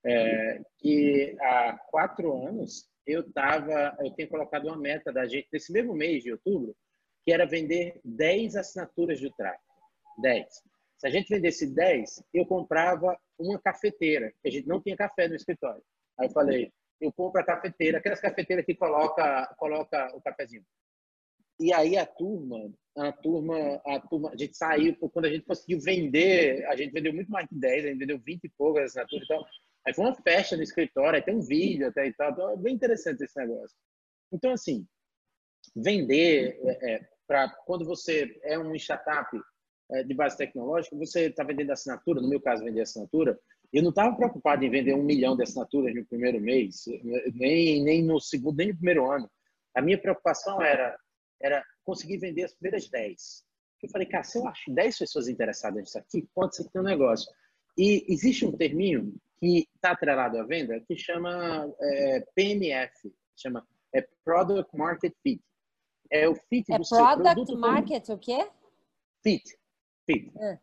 é, que há quatro anos eu tava, eu tinha colocado uma meta da gente, nesse mesmo mês de outubro, que era vender 10 assinaturas de tráfego. 10. Se a gente vendesse 10, eu comprava uma cafeteira, que a gente não tinha café no escritório. Aí eu falei, eu compro a cafeteira, aquelas cafeteiras que coloca, coloca o cafezinho. E aí a turma, a turma, a turma, a gente saiu, quando a gente conseguiu vender, a gente vendeu muito mais de 10, a gente vendeu 20 e poucas assinaturas e tal. Aí foi uma festa no escritório, aí tem um vídeo até e tal. Então é bem interessante esse negócio. Então, assim, vender, é, é para quando você é um startup de base tecnológica, você está vendendo assinatura, no meu caso, vender assinatura, eu não estava preocupado em vender um milhão de assinaturas no primeiro mês, nem, nem no segundo, nem no primeiro ano. A minha preocupação era, era conseguir vender as primeiras 10. Eu falei, cara, se eu acho 10 pessoas interessadas nisso aqui, quanto você tem um negócio? E existe um terminho que está atrelado à venda que chama é, PMF, chama é Product Market Fit. É o fit é do Product Market o quê? Fit. Fit. É.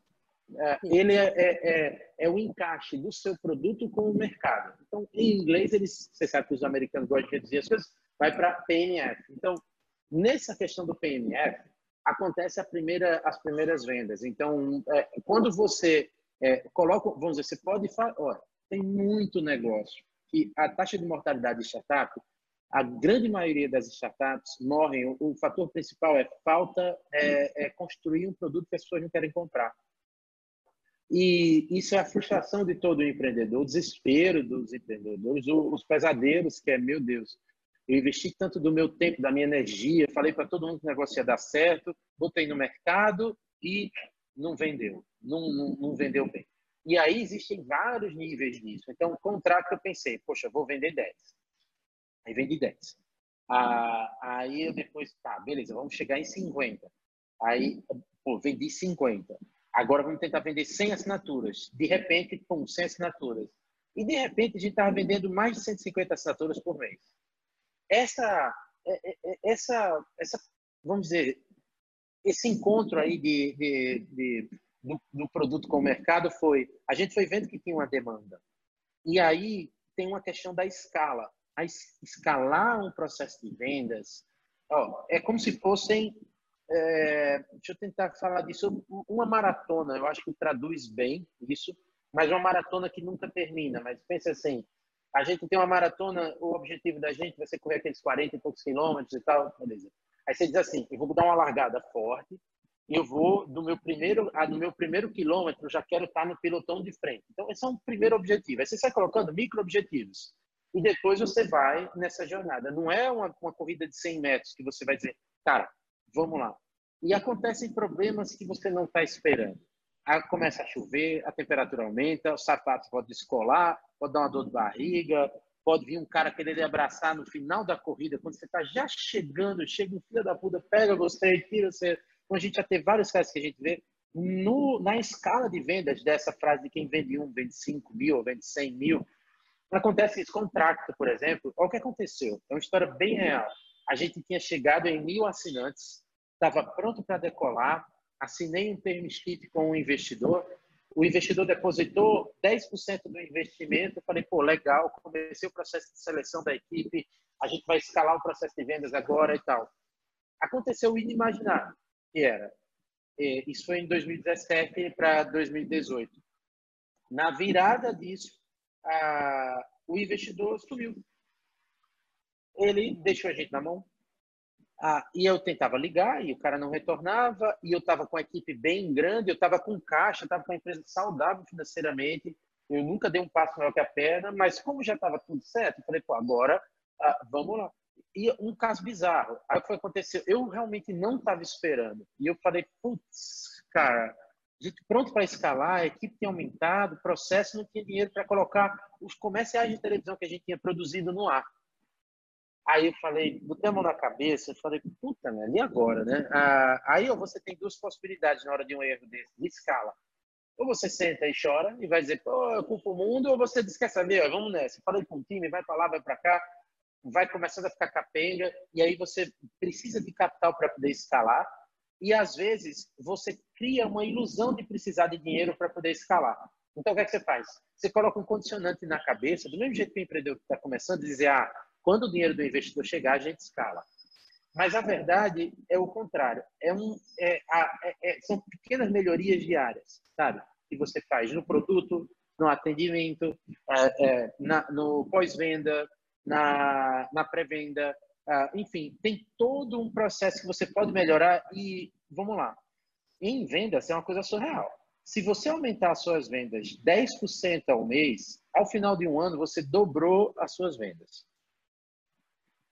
É, ele é, é, é, é, o encaixe do seu produto com o mercado. Então, em inglês, eles, você sabe que os americanos gostam de reduzir as coisas, vai para PNF. Então, nessa questão do PNF, acontece primeira, as primeiras vendas. Então, é, quando você é, coloca, vamos dizer, você pode falar, olha, tem muito negócio que a taxa de mortalidade de startup a grande maioria das startups morrem. O, o fator principal é falta é, é, construir um produto que as pessoas não querem comprar. E isso é a frustração de todo empreendedor, o desespero dos empreendedores, os pesadelos que é, meu Deus, Eu investi tanto do meu tempo, da minha energia, falei para todo mundo que o negócio ia dar certo, botei no mercado e não vendeu, não, não, não vendeu bem. E aí existem vários níveis disso. Então, o contrato eu pensei, poxa, vou vender 10. Aí vendi 10. Ah, aí eu depois, tá, beleza, vamos chegar em 50. Aí, pô, vendi 50. Agora vamos tentar vender 100 assinaturas. De repente, pum, 100 assinaturas. E de repente a gente estava vendendo mais de 150 assinaturas por mês. Essa, é, é, é, essa, essa vamos dizer, esse encontro aí de, de, de do, do, produto com o mercado foi, a gente foi vendo que tinha uma demanda. E aí tem uma questão da escala a escalar um processo de vendas, ó, é como se fossem, é, deixa eu tentar falar disso, uma maratona, eu acho que traduz bem isso, mas uma maratona que nunca termina. Mas pensa assim, a gente tem uma maratona, o objetivo da gente vai ser correr aqueles 40 e poucos quilômetros e tal, beleza. Aí você diz assim, eu vou dar uma largada forte, eu vou do meu primeiro no meu primeiro quilômetro já quero estar no pelotão de frente. Então esse é um primeiro objetivo. Aí você sai colocando micro objetivos e depois você vai nessa jornada. Não é uma, uma corrida de 100 metros que você vai dizer, cara, vamos lá. E acontecem problemas que você não está esperando. Aí começa a chover, a temperatura aumenta, o sapato pode descolar, pode dar uma dor de barriga, pode vir um cara querer lhe abraçar no final da corrida, quando você está já chegando, chega um filho da puta, pega você, tira você. Então a gente já tem vários casos que a gente vê no, na escala de vendas dessa frase de quem vende um, vende 5 mil, vende 100 mil, Acontece isso com o Tracto, por exemplo. Olha o que aconteceu. É uma história bem real. A gente tinha chegado em mil assinantes, estava pronto para decolar, assinei um term sheet com um investidor. O investidor depositou 10% do investimento. Falei, pô, legal, comecei o processo de seleção da equipe, a gente vai escalar o processo de vendas agora e tal. Aconteceu o inimaginável, que era, é, isso foi em 2017 para 2018. Na virada disso, a, o investidor sumiu. Ele deixou a gente na mão. Ah, e eu tentava ligar e o cara não retornava. E eu estava com a equipe bem grande, eu estava com caixa, estava com a empresa saudável financeiramente. Eu nunca dei um passo maior que a perna, mas como já estava tudo certo, eu falei, pô, agora ah, vamos lá. E um caso bizarro. Aí que aconteceu? Eu realmente não estava esperando. E eu falei, putz, cara, gente pronto para escalar, a equipe tinha aumentado, o processo não tinha dinheiro para colocar os comerciais de televisão que a gente tinha produzido no ar. Aí eu falei, botei a mão na cabeça, falei, puta, né? E agora, né? Ah, aí você tem duas possibilidades na hora de um erro desse, de escala. Ou você senta e chora e vai dizer, pô, eu culpo o mundo, ou você diz, quer saber, vamos nessa. Falei com o time, vai para lá, vai para cá, vai começando a ficar capenga, e aí você precisa de capital para poder escalar e às vezes você cria uma ilusão de precisar de dinheiro para poder escalar. Então, o que, é que você faz? Você coloca um condicionante na cabeça, do mesmo jeito que o empreendedor está começando, dizer, ah, quando o dinheiro do investidor chegar, a gente escala. Mas a verdade é o contrário. É um, é, é, é, são pequenas melhorias diárias, sabe? Que você faz no produto, no atendimento, é, é, na, no pós-venda, na, na pré-venda, ah, enfim, tem todo um processo que você pode melhorar e vamos lá. Em vendas é uma coisa surreal. Se você aumentar as suas vendas 10% ao mês, ao final de um ano você dobrou as suas vendas.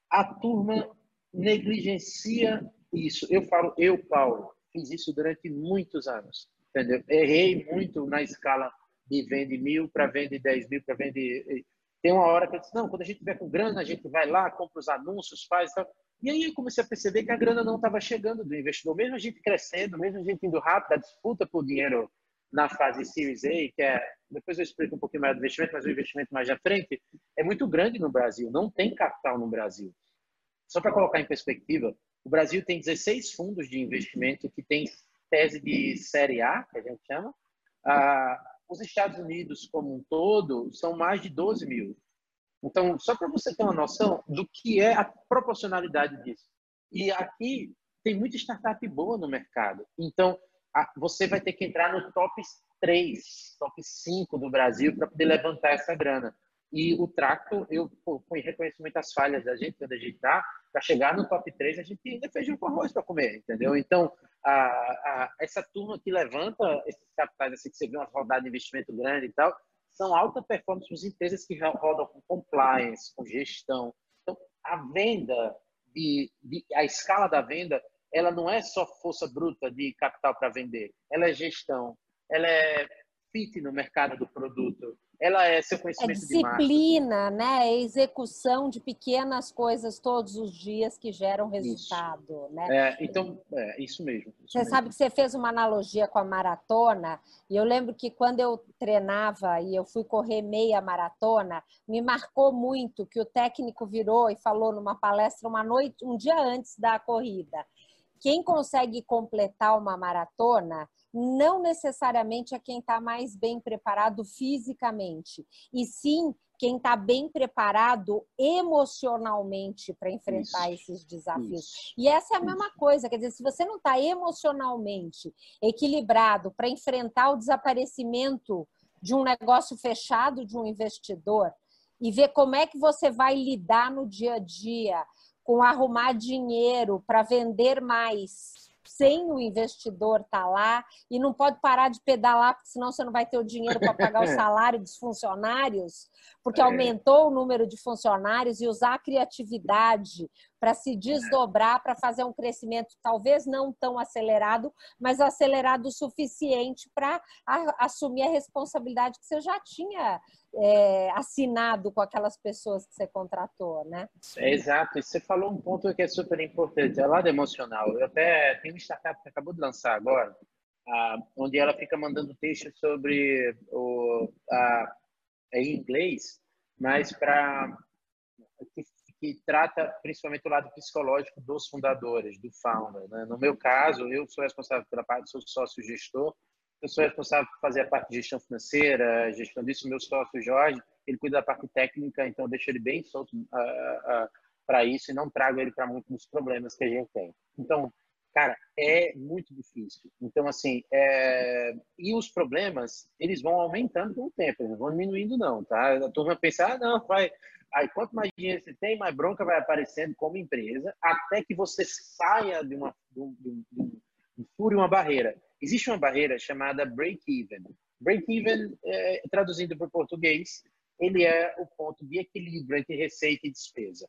A turma negligencia isso. Eu falo, eu, Paulo, fiz isso durante muitos anos. Entendeu? Errei muito na escala de vende mil para vende 10 mil para vende tem uma hora que eu disse, não, quando a gente tiver com grana, a gente vai lá, compra os anúncios, faz tal. E aí eu comecei a perceber que a grana não estava chegando do investidor. Mesmo a gente crescendo, mesmo a gente indo rápido, a disputa por dinheiro na fase Series A, que é, depois eu explico um pouquinho mais do investimento, mas o investimento mais à frente, é muito grande no Brasil. Não tem capital no Brasil. Só para colocar em perspectiva, o Brasil tem 16 fundos de investimento que tem tese de série A, que a gente chama, ah, os Estados Unidos como um todo são mais de 12 mil. Então, só para você ter uma noção do que é a proporcionalidade disso. E aqui tem muita startup boa no mercado. Então, você vai ter que entrar no top 3, top 5 do Brasil para poder levantar essa grana. E o Tracto, eu, com reconhecimento às falhas da gente, quando a gente está, para chegar no top 3, a gente ainda feijão com arroz para comer, entendeu? Então, a, a, essa turma que levanta esses capitais, assim, que você vê umas rodadas de investimento grande e tal, são alta performance empresas que rodam com compliance, com gestão. Então, a venda, de, de, a escala da venda, ela não é só força bruta de capital para vender, ela é gestão, ela é fit no mercado do produto, ela é seu conhecimento é disciplina, né? É execução de pequenas coisas todos os dias que geram resultado, isso. né? É, então, é isso mesmo. Isso você mesmo. sabe que você fez uma analogia com a maratona e eu lembro que quando eu treinava e eu fui correr meia maratona, me marcou muito que o técnico virou e falou numa palestra uma noite, um dia antes da corrida. Quem consegue completar uma maratona não necessariamente é quem está mais bem preparado fisicamente, e sim quem está bem preparado emocionalmente para enfrentar isso, esses desafios. Isso, e essa é a mesma coisa, quer dizer, se você não está emocionalmente equilibrado para enfrentar o desaparecimento de um negócio fechado de um investidor e ver como é que você vai lidar no dia a dia com arrumar dinheiro para vender mais sem o investidor estar tá lá e não pode parar de pedalar, porque senão você não vai ter o dinheiro para pagar o salário dos funcionários, porque é. aumentou o número de funcionários e usar a criatividade para se desdobrar, para fazer um crescimento talvez não tão acelerado, mas acelerado o suficiente para assumir a responsabilidade que você já tinha é, assinado com aquelas pessoas que você contratou, né? É, exato. E você falou um ponto que é super importante, é o lado emocional. Eu até tenho uma startup que acabou de lançar agora, ah, onde ela fica mandando textos sobre o, a, em inglês, mas para que, que, trata principalmente o lado psicológico dos fundadores, do founder. Né? No meu caso, eu sou responsável pela parte, sou sócio gestor, eu sou responsável por fazer a parte de gestão financeira, gestão disso. Meu sócio Jorge, ele cuida da parte técnica, então eu deixo ele bem solto uh, uh, para isso e não trago ele para muitos problemas que a gente tem. Então, cara, é muito difícil. Então, assim, é... e os problemas, eles vão aumentando com o tempo, eles não vão diminuindo não, tá? A turma pensa, ah, não, vai... Aí, quanto mais dinheiro você tem, mais bronca vai aparecendo como empresa, até que você saia de uma, de um, de um, fure uma barreira. Existe uma barreira chamada break-even. Break-even, é, traduzindo para o português, ele é o ponto de equilíbrio entre receita e despesa.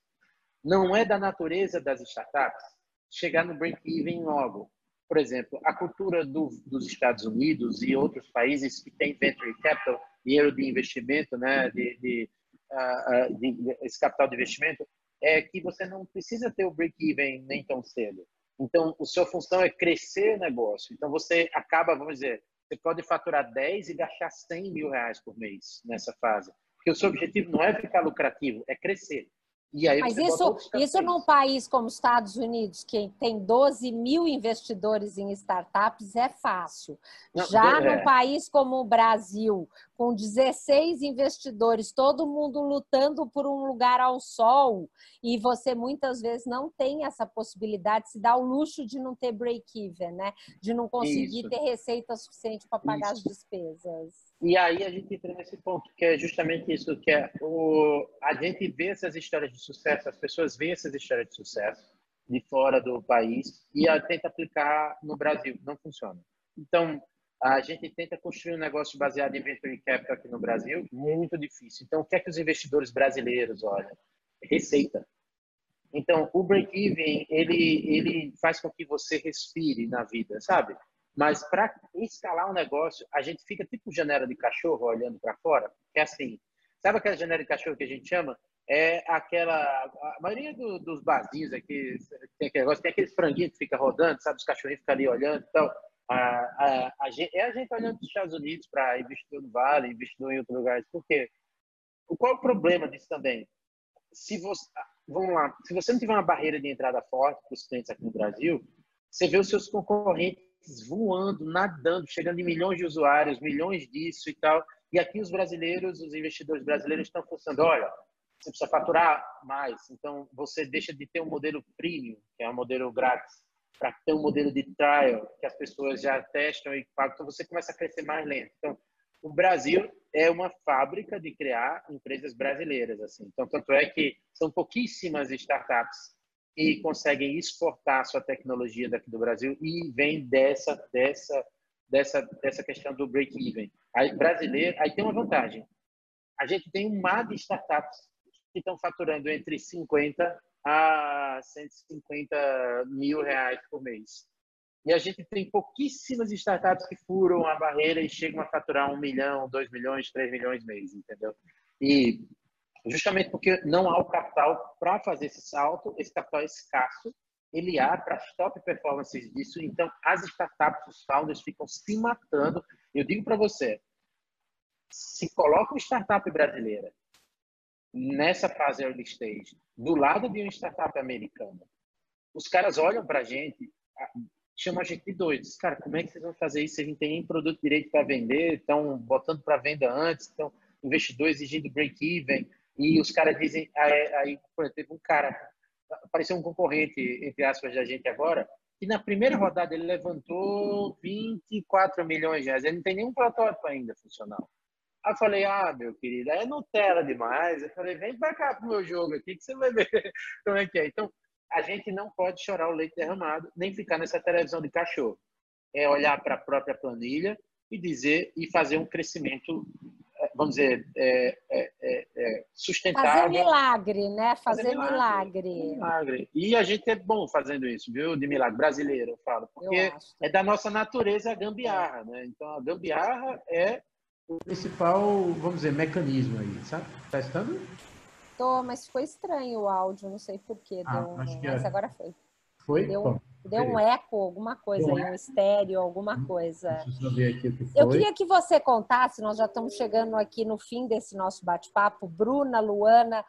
Não é da natureza das startups chegar no break-even logo. Por exemplo, a cultura do, dos Estados Unidos e outros países que têm venture capital, dinheiro de investimento, né, de, de, uh, de, de esse capital de investimento, é que você não precisa ter o break-even nem tão cedo. Então, a sua função é crescer o negócio. Então, você acaba, vamos dizer, você pode faturar 10 e gastar 100 mil reais por mês nessa fase. Porque o seu objetivo não é ficar lucrativo, é crescer. Mas isso, isso num país como os Estados Unidos, que tem 12 mil investidores em startups, é fácil. Não, Já é. num país como o Brasil, com 16 investidores, todo mundo lutando por um lugar ao sol, e você muitas vezes não tem essa possibilidade, se dá o luxo de não ter break-even, né? De não conseguir isso. ter receita suficiente para pagar isso. as despesas. E aí a gente entra nesse ponto, que é justamente isso, que é o, a gente vê essas histórias de sucesso, as pessoas veem essas histórias de sucesso de fora do país e tenta aplicar no Brasil. Não funciona. Então, a gente tenta construir um negócio baseado em venture capital aqui no Brasil, muito difícil. Então, o que é que os investidores brasileiros olham? Receita. Então, o break-even, ele, ele faz com que você respire na vida, sabe? Mas para escalar um negócio, a gente fica tipo janela de cachorro olhando para fora, que é assim. Sabe aquela janela de cachorro que a gente chama? É aquela. A maioria do, dos barzinhos aqui tem aquele negócio, tem aqueles franguinhos que fica rodando, sabe? Os cachorrinhos ficam ali olhando e tal. A, a, a gente, é a gente olhando para os Estados Unidos para investidor no Vale, investidor em outros lugares. Por quê? Qual é o problema disso também? Se você, vamos lá, se você não tiver uma barreira de entrada forte para os clientes aqui no Brasil, você vê os seus concorrentes voando, nadando, chegando em milhões de usuários, milhões disso e tal. E aqui os brasileiros, os investidores brasileiros estão funcionando, olha, você precisa faturar mais, então você deixa de ter um modelo premium, que é um modelo grátis, para ter um modelo de trial, que as pessoas já testam e pagam, então você começa a crescer mais lento. Então, o Brasil é uma fábrica de criar empresas brasileiras, assim. Então, tanto é que são pouquíssimas startups e conseguem exportar sua tecnologia daqui do Brasil e vem dessa dessa dessa dessa questão do break even. Aí brasileiro, aí tem uma vantagem. A gente tem um mar de startups que estão faturando entre 50 a 150 mil reais por mês. E a gente tem pouquíssimas startups que furam a barreira e chegam a faturar um milhão, dois milhões, três milhões mês, entendeu? E justamente porque não há o capital para fazer esse salto, esse capital é escasso, ele há para as top performances disso. Então, as startups, os founders ficam se matando. Eu digo para você, se coloca uma startup brasileira nessa fase early stage, do lado de uma startup americana, os caras olham para a gente, chamam a gente de doidos. Cara, como é que vocês vão fazer isso? Vocês não tem nem produto direito para vender, estão botando para venda antes, estão investidores exigindo break-even, e os caras dizem, aí, aí por exemplo, um cara, apareceu um concorrente, entre aspas, da gente agora, que na primeira rodada ele levantou 24 milhões de reais, ele não tem nenhum protótipo ainda funcional. Aí eu falei, ah, meu querido, é Nutella demais. Eu falei, vem pra cá pro meu jogo aqui que você vai ver como é que é. Então, a gente não pode chorar o leite derramado, nem ficar nessa televisão de cachorro. É olhar para a própria planilha e dizer e fazer um crescimento, é, vamos dizer, é, é, é, é sustentável. Fazer milagre, né? Fazer, fazer milagre. milagre. milagre. E a gente é bom fazendo isso, viu? De milagre brasileiro, eu falo, porque eu é da nossa natureza a gambiarra, né? Então a gambiarra é o principal, vamos dizer, mecanismo aí, sabe? Tá estando? Tô, mas ficou estranho o áudio, não sei porquê. Ah, deu, mas é. agora foi. Foi? Deu, Bom, deu um eco, alguma coisa aí, um estéreo, alguma coisa. Deixa eu saber aqui o que foi. Eu queria que você contasse, nós já estamos chegando aqui no fim desse nosso bate-papo. Bruna, Luana,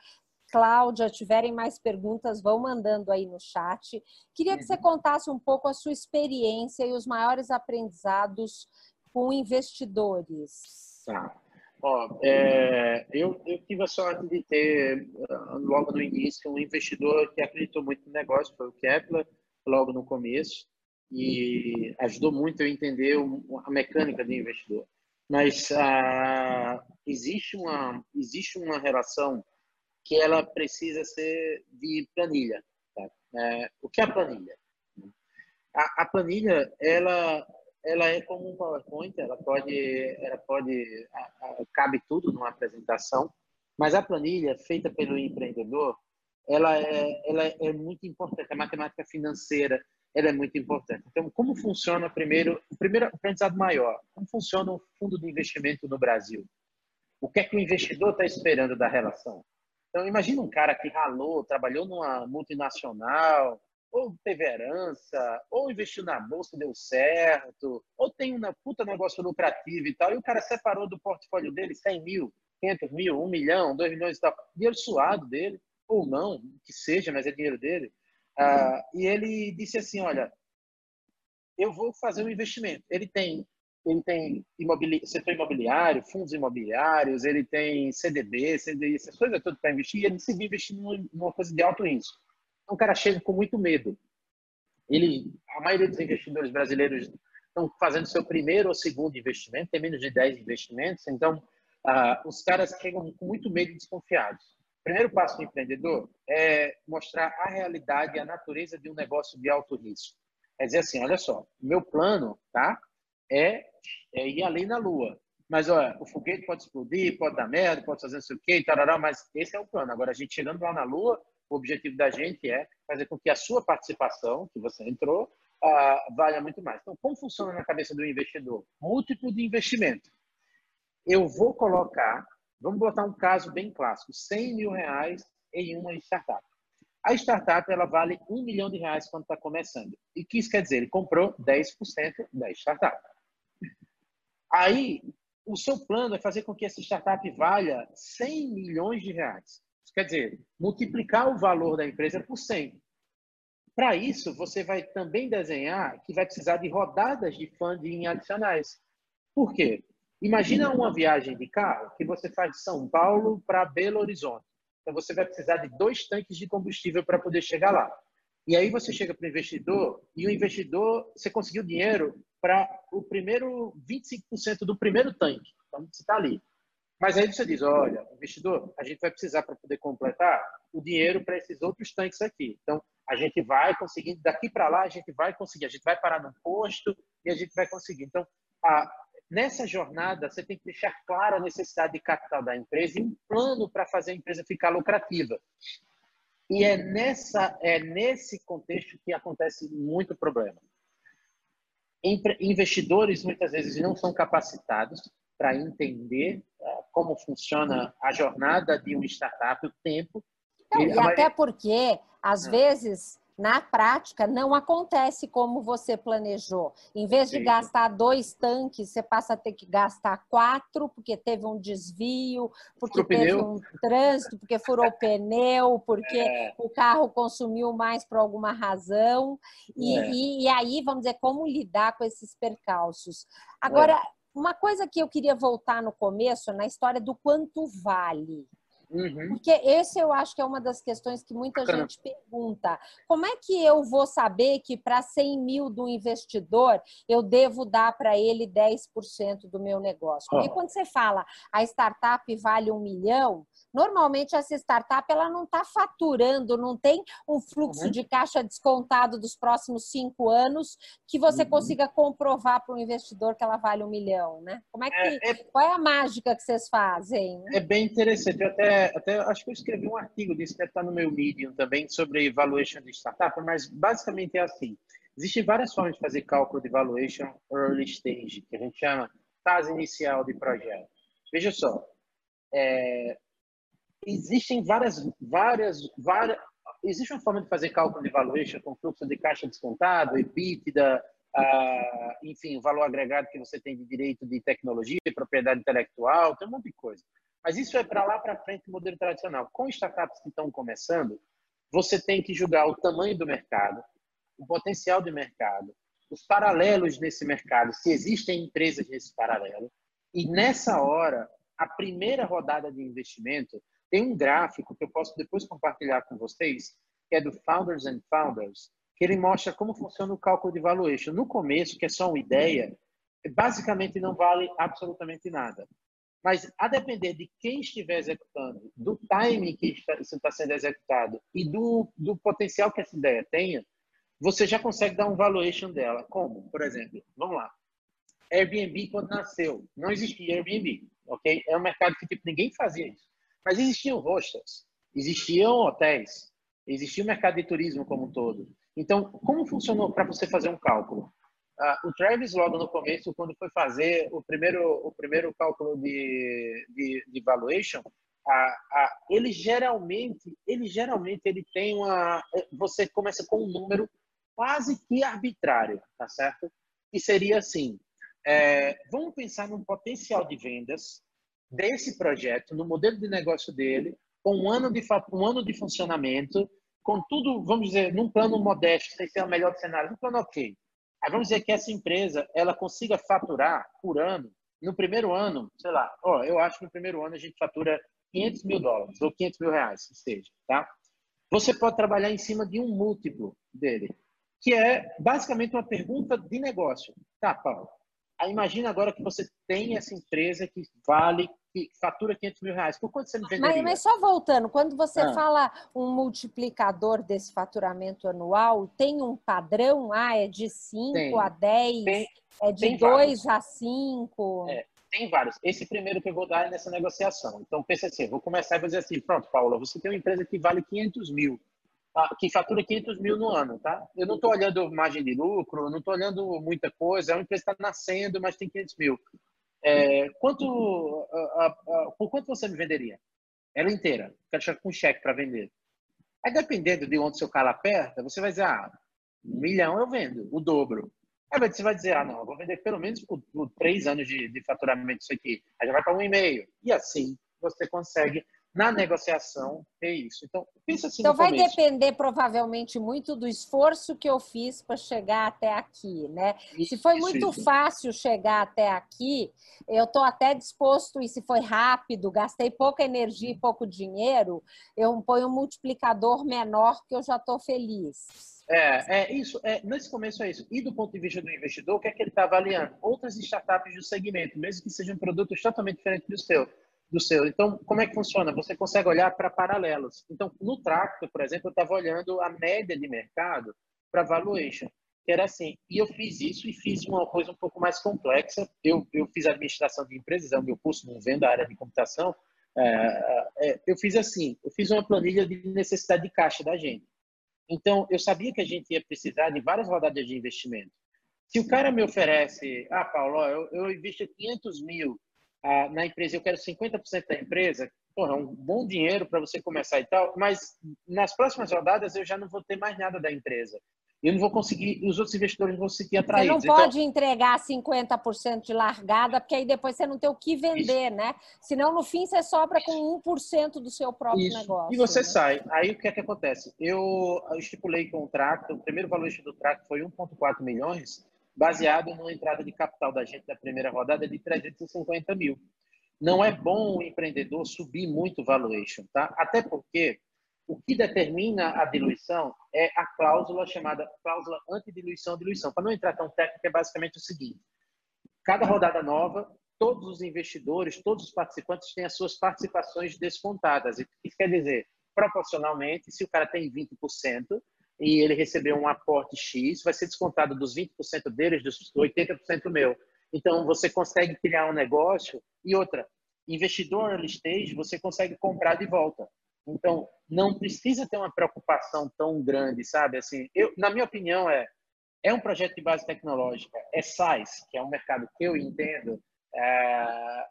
Cláudia, tiverem mais perguntas, vão mandando aí no chat. Queria que você uhum. contasse um pouco a sua experiência e os maiores aprendizados com investidores. Tá. Ó, é, eu, eu tive a sorte de ter, ah, logo no início, um investidor que acreditou muito no negócio, foi o Kepler, logo no começo, e ajudou muito a entender a mecânica do investidor. Mas ah, existe, uma, existe uma relação que ela precisa ser de planilha. Tá? É, o que é a planilha? A, a planilha, ela ela é como um PowerPoint, ela pode, ela pode, cabe tudo numa apresentação, mas a planilha feita pelo empreendedor, ela é, ela é muito importante, a matemática financeira, ela é muito importante. Então, como funciona primeiro, o primeiro aprendizado maior, como funciona o fundo de investimento no Brasil? O que é que o investidor está esperando da relação? Então, imagina um cara que ralou, trabalhou numa multinacional, ou teve herança, ou investiu na bolsa deu certo, ou tem um puta negócio lucrativo e tal, e o cara separou do portfólio dele 100 mil, 500 mil, 1 milhão, 2 milhões e tal, dinheiro suado dele, ou não, que seja, mas é dinheiro dele. Ah, e ele disse assim, olha, eu vou fazer um investimento. Ele tem ele tem imobili setor imobiliário, fundos imobiliários, ele tem CDB, CDI, essas coisas tudo para investir, e ele decidiu investir numa coisa de alto risco. Então, o cara chega com muito medo. Ele, a maioria dos investidores brasileiros estão fazendo seu primeiro ou segundo investimento, tem menos de 10 investimentos, então ah, os caras chegam com muito medo e desconfiados. O primeiro passo do empreendedor é mostrar a realidade e a natureza de um negócio de alto risco. É dizer assim, olha só, meu plano tá, é, é ir além na Lua. Mas, olha, o foguete pode explodir, pode dar merda, pode fazer não sei o quê, tarará, mas esse é o plano. Agora, a gente chegando lá na Lua, o objetivo da gente é fazer com que a sua participação, que você entrou, uh, valha muito mais. Então, como funciona na cabeça do investidor? Múltiplo de investimento. Eu vou colocar, vamos botar um caso bem clássico, 100 mil reais em uma startup. A startup ela vale um milhão de reais quando está começando. E que isso quer dizer? Ele comprou 10% da startup. Aí, o seu plano é fazer com que essa startup valha 100 milhões de reais. Quer dizer, multiplicar o valor da empresa por 100. Para isso, você vai também desenhar que vai precisar de rodadas de funding adicionais. Por quê? Imagina uma viagem de carro que você faz de São Paulo para Belo Horizonte. Então, você vai precisar de dois tanques de combustível para poder chegar lá. E aí você chega para o investidor e o investidor, você conseguiu dinheiro para o primeiro 25% do primeiro tanque. Então, você está ali. Mas aí você diz, olha, investidor, a gente vai precisar para poder completar o dinheiro para esses outros tanques aqui. Então, a gente vai conseguir, daqui para lá, a gente vai conseguir, a gente vai parar no posto e a gente vai conseguir. Então, a, nessa jornada, você tem que deixar clara a necessidade de capital da empresa e um plano para fazer a empresa ficar lucrativa. E é, nessa, é nesse contexto que acontece muito problema. Investidores muitas vezes não são capacitados para entender uh, como funciona a jornada de uma startup, o tempo. Não, e, até porque, às ah. vezes, na prática não acontece como você planejou. Em vez de Sim. gastar dois tanques, você passa a ter que gastar quatro, porque teve um desvio, porque teve pneu. um trânsito, porque furou o pneu, porque é. o carro consumiu mais por alguma razão. E, é. e, e, aí, vamos dizer, como lidar com esses percalços. Agora, é. Uma coisa que eu queria voltar no começo, na história do quanto vale. Uhum. Porque esse eu acho que é uma das questões que muita Bacana. gente pergunta. Como é que eu vou saber que para 100 mil do investidor eu devo dar para ele 10% do meu negócio? Porque oh. quando você fala a startup vale um milhão, normalmente essa startup ela não está faturando, não tem um fluxo uhum. de caixa descontado dos próximos cinco anos que você uhum. consiga comprovar para o investidor que ela vale um milhão, né? Como é, é que, é, é... qual é a mágica que vocês fazem? É bem interessante. Eu até até acho que eu escrevi um artigo disso, deve estar no meu Medium também, sobre valuation de startup, mas basicamente é assim. Existem várias formas de fazer cálculo de valuation early stage, que a gente chama fase inicial de projeto. Veja só, é, existem várias, várias, várias, existe uma forma de fazer cálculo de valuation com fluxo de caixa descontado, EBITDA, enfim, o valor agregado que você tem de direito de tecnologia, propriedade intelectual, tem um monte de coisa. Mas isso é para lá para frente do modelo tradicional. Com startups que estão começando, você tem que julgar o tamanho do mercado, o potencial de mercado, os paralelos nesse mercado, se existem empresas nesse paralelo. E nessa hora, a primeira rodada de investimento tem um gráfico que eu posso depois compartilhar com vocês, que é do Founders and Founders, que ele mostra como funciona o cálculo de valuation. No começo, que é só uma ideia, basicamente não vale absolutamente nada. Mas, a depender de quem estiver executando, do timing que está, isso está sendo executado e do, do potencial que essa ideia tenha, você já consegue dar um valuation dela. Como? Por exemplo, vamos lá. Airbnb, quando nasceu, não existia Airbnb, ok? É um mercado que tipo, ninguém fazia isso. Mas existiam hostels, existiam hotéis, existia o mercado de turismo como um todo. Então, como funcionou para você fazer um cálculo? Uh, o Travis, logo no começo, quando foi fazer o primeiro, o primeiro cálculo de, de, de valuation, ele geralmente, ele geralmente ele tem uma, você começa com um número quase que arbitrário, tá certo? Que seria assim, é, vamos pensar no potencial de vendas desse projeto, no modelo de negócio dele, com um ano de um ano de funcionamento, com tudo, vamos dizer, num plano modesto, sem ser o melhor cenário, num plano ok. Vamos dizer que essa empresa ela consiga faturar por ano, no primeiro ano, sei lá, ó, eu acho que no primeiro ano a gente fatura 500 mil dólares ou 500 mil reais, que seja, tá? Você pode trabalhar em cima de um múltiplo dele, que é basicamente uma pergunta de negócio. Tá, Paulo? Imagina agora que você tem essa empresa que vale que fatura 500 mil reais. Por quanto você me venderia? Mas, mas só voltando, quando você ah. fala um multiplicador desse faturamento anual, tem um padrão? Ah, é de 5 a 10? Tem, é de 2 a 5? É, tem vários. Esse primeiro que eu vou dar é nessa negociação. Então, pensa assim, vou começar a fazer assim, pronto, Paula, você tem uma empresa que vale 500 mil, tá? que fatura 500 mil no ano, tá? Eu não estou olhando margem de lucro, não estou olhando muita coisa, é uma empresa que está nascendo, mas tem 500 mil. É, quanto, a, a, por quanto você me venderia? Ela inteira. Quero chegar com um cheque para vender. Aí, dependendo de onde seu calo aperta, você vai dizer, ah, um milhão eu vendo, o dobro. Aí você vai dizer, ah, não, eu vou vender pelo menos por, por três anos de, de faturamento isso aqui. Aí já vai para um e meio. E assim você consegue na negociação é isso. Então, pensa assim Então, vai começo. depender provavelmente muito do esforço que eu fiz para chegar até aqui, né? Isso, se foi muito isso. fácil chegar até aqui, eu estou até disposto, e se foi rápido, gastei pouca energia e pouco dinheiro, eu ponho um multiplicador menor que eu já estou feliz. É, é isso. É, nesse começo é isso. E do ponto de vista do investidor, o que é que ele está avaliando? Outras startups do segmento, mesmo que sejam produtos totalmente diferentes do seu do seu. Então, como é que funciona? Você consegue olhar para paralelos. Então, no Tracto, por exemplo, eu estava olhando a média de mercado para valuation, que era assim. E eu fiz isso e fiz uma coisa um pouco mais complexa. Eu, eu fiz administração de empresas, é o meu curso, não vendo a área de computação. É, é, eu fiz assim, eu fiz uma planilha de necessidade de caixa da gente. Então, eu sabia que a gente ia precisar de várias rodadas de investimento. Se o cara me oferece, ah, Paulo, eu, eu invisto 500 mil ah, na empresa, eu quero 50% da empresa, porra, é um bom dinheiro para você começar e tal, mas nas próximas rodadas eu já não vou ter mais nada da empresa eu não vou conseguir, os outros investidores vão se sentir atraídos. Você não pode então, entregar 50% de largada, porque aí depois você não tem o que vender, isso. né? Senão, no fim, você sobra com 1% do seu próprio isso. negócio. E você né? sai. Aí o que é que acontece? Eu estipulei com o primeiro valor do trato foi 1,4 milhões, baseado numa entrada de capital da gente da primeira rodada de 350 mil. Não é bom o empreendedor subir muito o valuation, tá? Até porque o que determina a diluição é a cláusula chamada cláusula antidiluição-diluição. Para não entrar tão técnico, é basicamente o seguinte: cada rodada nova, todos os investidores, todos os participantes têm as suas participações descontadas. Isso quer dizer, proporcionalmente, se o cara tem 20% e ele recebeu um aporte X, vai ser descontado dos 20% deles, dos 80% meu. Então, você consegue criar um negócio e outra, investidor early stage, você consegue comprar de volta. Então, não precisa ter uma preocupação tão grande, sabe? Assim, eu, na minha opinião, é é um projeto de base tecnológica, é SaaS, que é um mercado que eu entendo. É,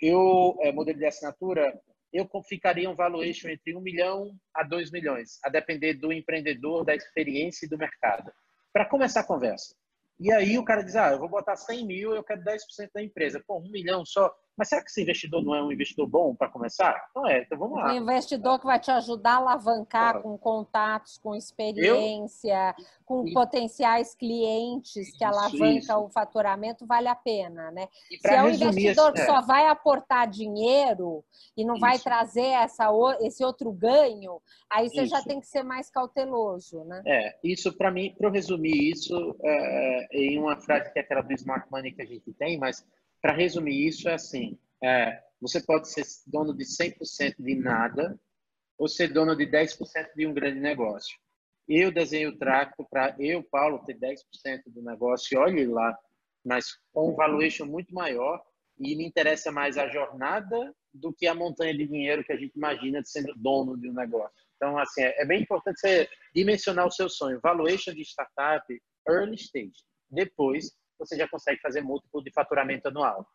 eu, é, modelo de assinatura, eu ficaria um valuation entre 1 milhão a 2 milhões, a depender do empreendedor, da experiência e do mercado. Para começar a conversa. E aí o cara diz, ah, eu vou botar 100 mil, eu quero 10% da empresa. Pô, um milhão só. Mas será que esse investidor não é um investidor bom para começar? Não é, então vamos lá. Um investidor que vai te ajudar a alavancar com contatos, com experiência, eu... com e... potenciais clientes que alavanca o faturamento, vale a pena, né? Se é um investidor que é... só vai aportar dinheiro e não isso. vai trazer essa, esse outro ganho, aí você já tem que ser mais cauteloso, né? É, isso para mim, para eu resumir isso é, em uma frase que é aquela do Smart Money que a gente tem, mas para resumir isso, é assim: é, você pode ser dono de 100% de nada ou ser dono de 10% de um grande negócio. Eu desenho o trato para eu, Paulo, ter 10% do negócio, e olhe lá, mas com um valuation muito maior e me interessa mais a jornada do que a montanha de dinheiro que a gente imagina de sendo dono de um negócio. Então, assim, é, é bem importante você dimensionar o seu sonho. Valuation de startup, early stage. Depois, você já consegue fazer múltiplo de faturamento anual.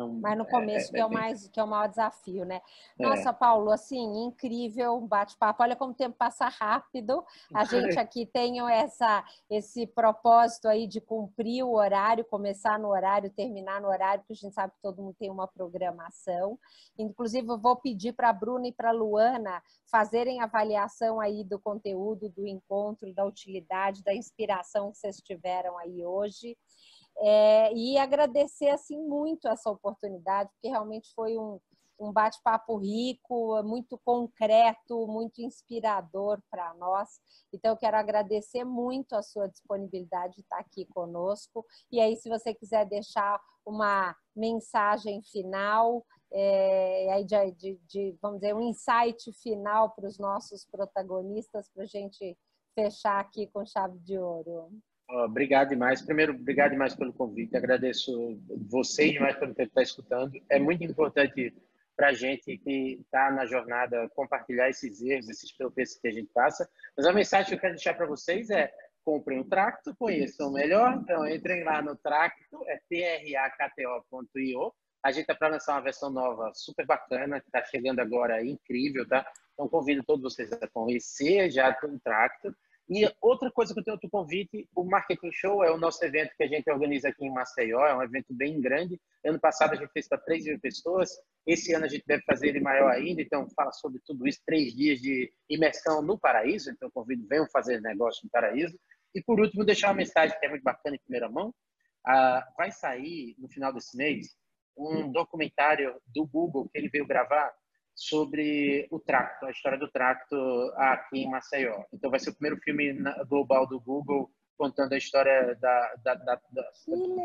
Então, Mas no começo é, é, que é o mais que é o maior desafio, né? É. Nossa, Paulo, assim, incrível bate-papo. Olha como o tempo passa rápido. A gente aqui tem essa esse propósito aí de cumprir o horário, começar no horário, terminar no horário, porque a gente sabe que todo mundo tem uma programação. Inclusive, eu vou pedir para a Bruna e para a Luana fazerem avaliação aí do conteúdo, do encontro, da utilidade, da inspiração que vocês tiveram aí hoje. É, e agradecer assim muito essa oportunidade, porque realmente foi um, um bate-papo rico, muito concreto, muito inspirador para nós. Então, eu quero agradecer muito a sua disponibilidade de estar aqui conosco. E aí, se você quiser deixar uma mensagem final, é, aí de, de, de, vamos dizer, um insight final para os nossos protagonistas, para a gente fechar aqui com chave de ouro. Obrigado demais. Primeiro, obrigado demais pelo convite. Agradeço vocês demais pelo tempo que está escutando. É muito importante para a gente que está na jornada compartilhar esses erros, esses tropeços que a gente passa. Mas a mensagem que eu quero deixar para vocês é comprem o Tracto, conheçam melhor. Então, entrem lá no Tracto, é tracto.io. A gente está para lançar uma versão nova super bacana, que está chegando agora, incrível, tá? Então, convido todos vocês a conhecer já o Tracto. E outra coisa que eu tenho outro convite, o Marketing Show é o nosso evento que a gente organiza aqui em Maceió, é um evento bem grande. Ano passado a gente fez para 3 mil pessoas, esse ano a gente deve fazer ele maior ainda, então fala sobre tudo isso, três dias de imersão no paraíso, então convido, venham fazer negócio no paraíso. E por último, deixar uma mensagem que é muito bacana em primeira mão, ah, vai sair no final desse mês um documentário do Google que ele veio gravar sobre o tracto, a história do tracto aqui em Maceió. Então vai ser o primeiro filme global do Google contando a história da, da, da, da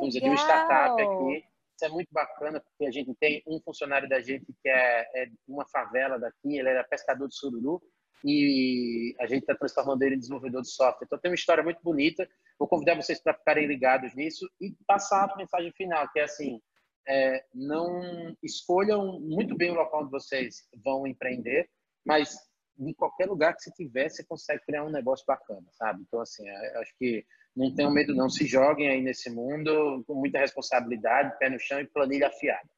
de uma startup aqui. Isso é muito bacana porque a gente tem um funcionário da gente que é, é uma favela daqui, ele era pescador de sururu e a gente está transformando ele em desenvolvedor de software. Então tem uma história muito bonita. Vou convidar vocês para ficarem ligados nisso e passar a mensagem final, que é assim: é, não escolham muito bem o local onde vocês vão empreender, mas em qualquer lugar que você tiver, você consegue criar um negócio bacana, sabe? Então, assim, é, acho que não tenham medo, não. Se joguem aí nesse mundo com muita responsabilidade, pé no chão e planilha afiada.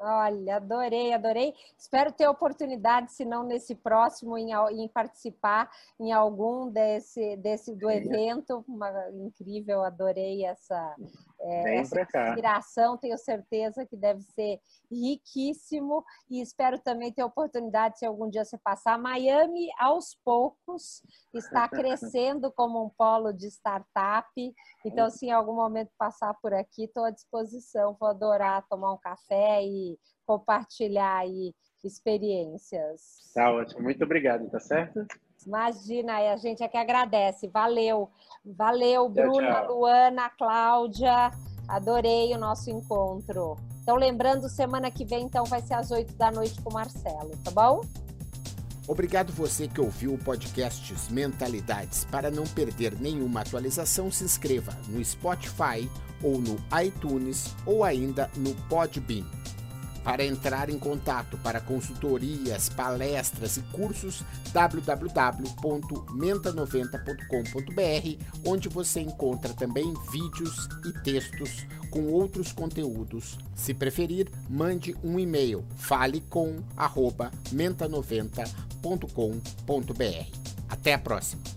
Olha, adorei, adorei. Espero ter oportunidade, se não nesse próximo, em, em, participar em algum desse, desse do evento. Uma, incrível, adorei essa, é, essa inspiração. Tenho certeza que deve ser riquíssimo e espero também ter oportunidade, se algum dia você passar. Miami, aos poucos, está crescendo como um polo de startup. Então, se em algum momento passar por aqui, estou à disposição. Vou adorar tomar um café e compartilhar aí experiências. Tá ótimo. Muito obrigado, tá certo? Imagina, a gente é que agradece. Valeu. Valeu, Bruna, Luana, Cláudia. Adorei o nosso encontro. Então, lembrando, semana que vem, então, vai ser às 8 da noite com o Marcelo, tá bom? Obrigado você que ouviu o podcast Mentalidades. Para não perder nenhuma atualização, se inscreva no Spotify ou no iTunes ou ainda no Podbean. Para entrar em contato para consultorias, palestras e cursos, www.menta90.com.br, onde você encontra também vídeos e textos com outros conteúdos. Se preferir, mande um e-mail falecom@menta90.com.br. Até a próxima.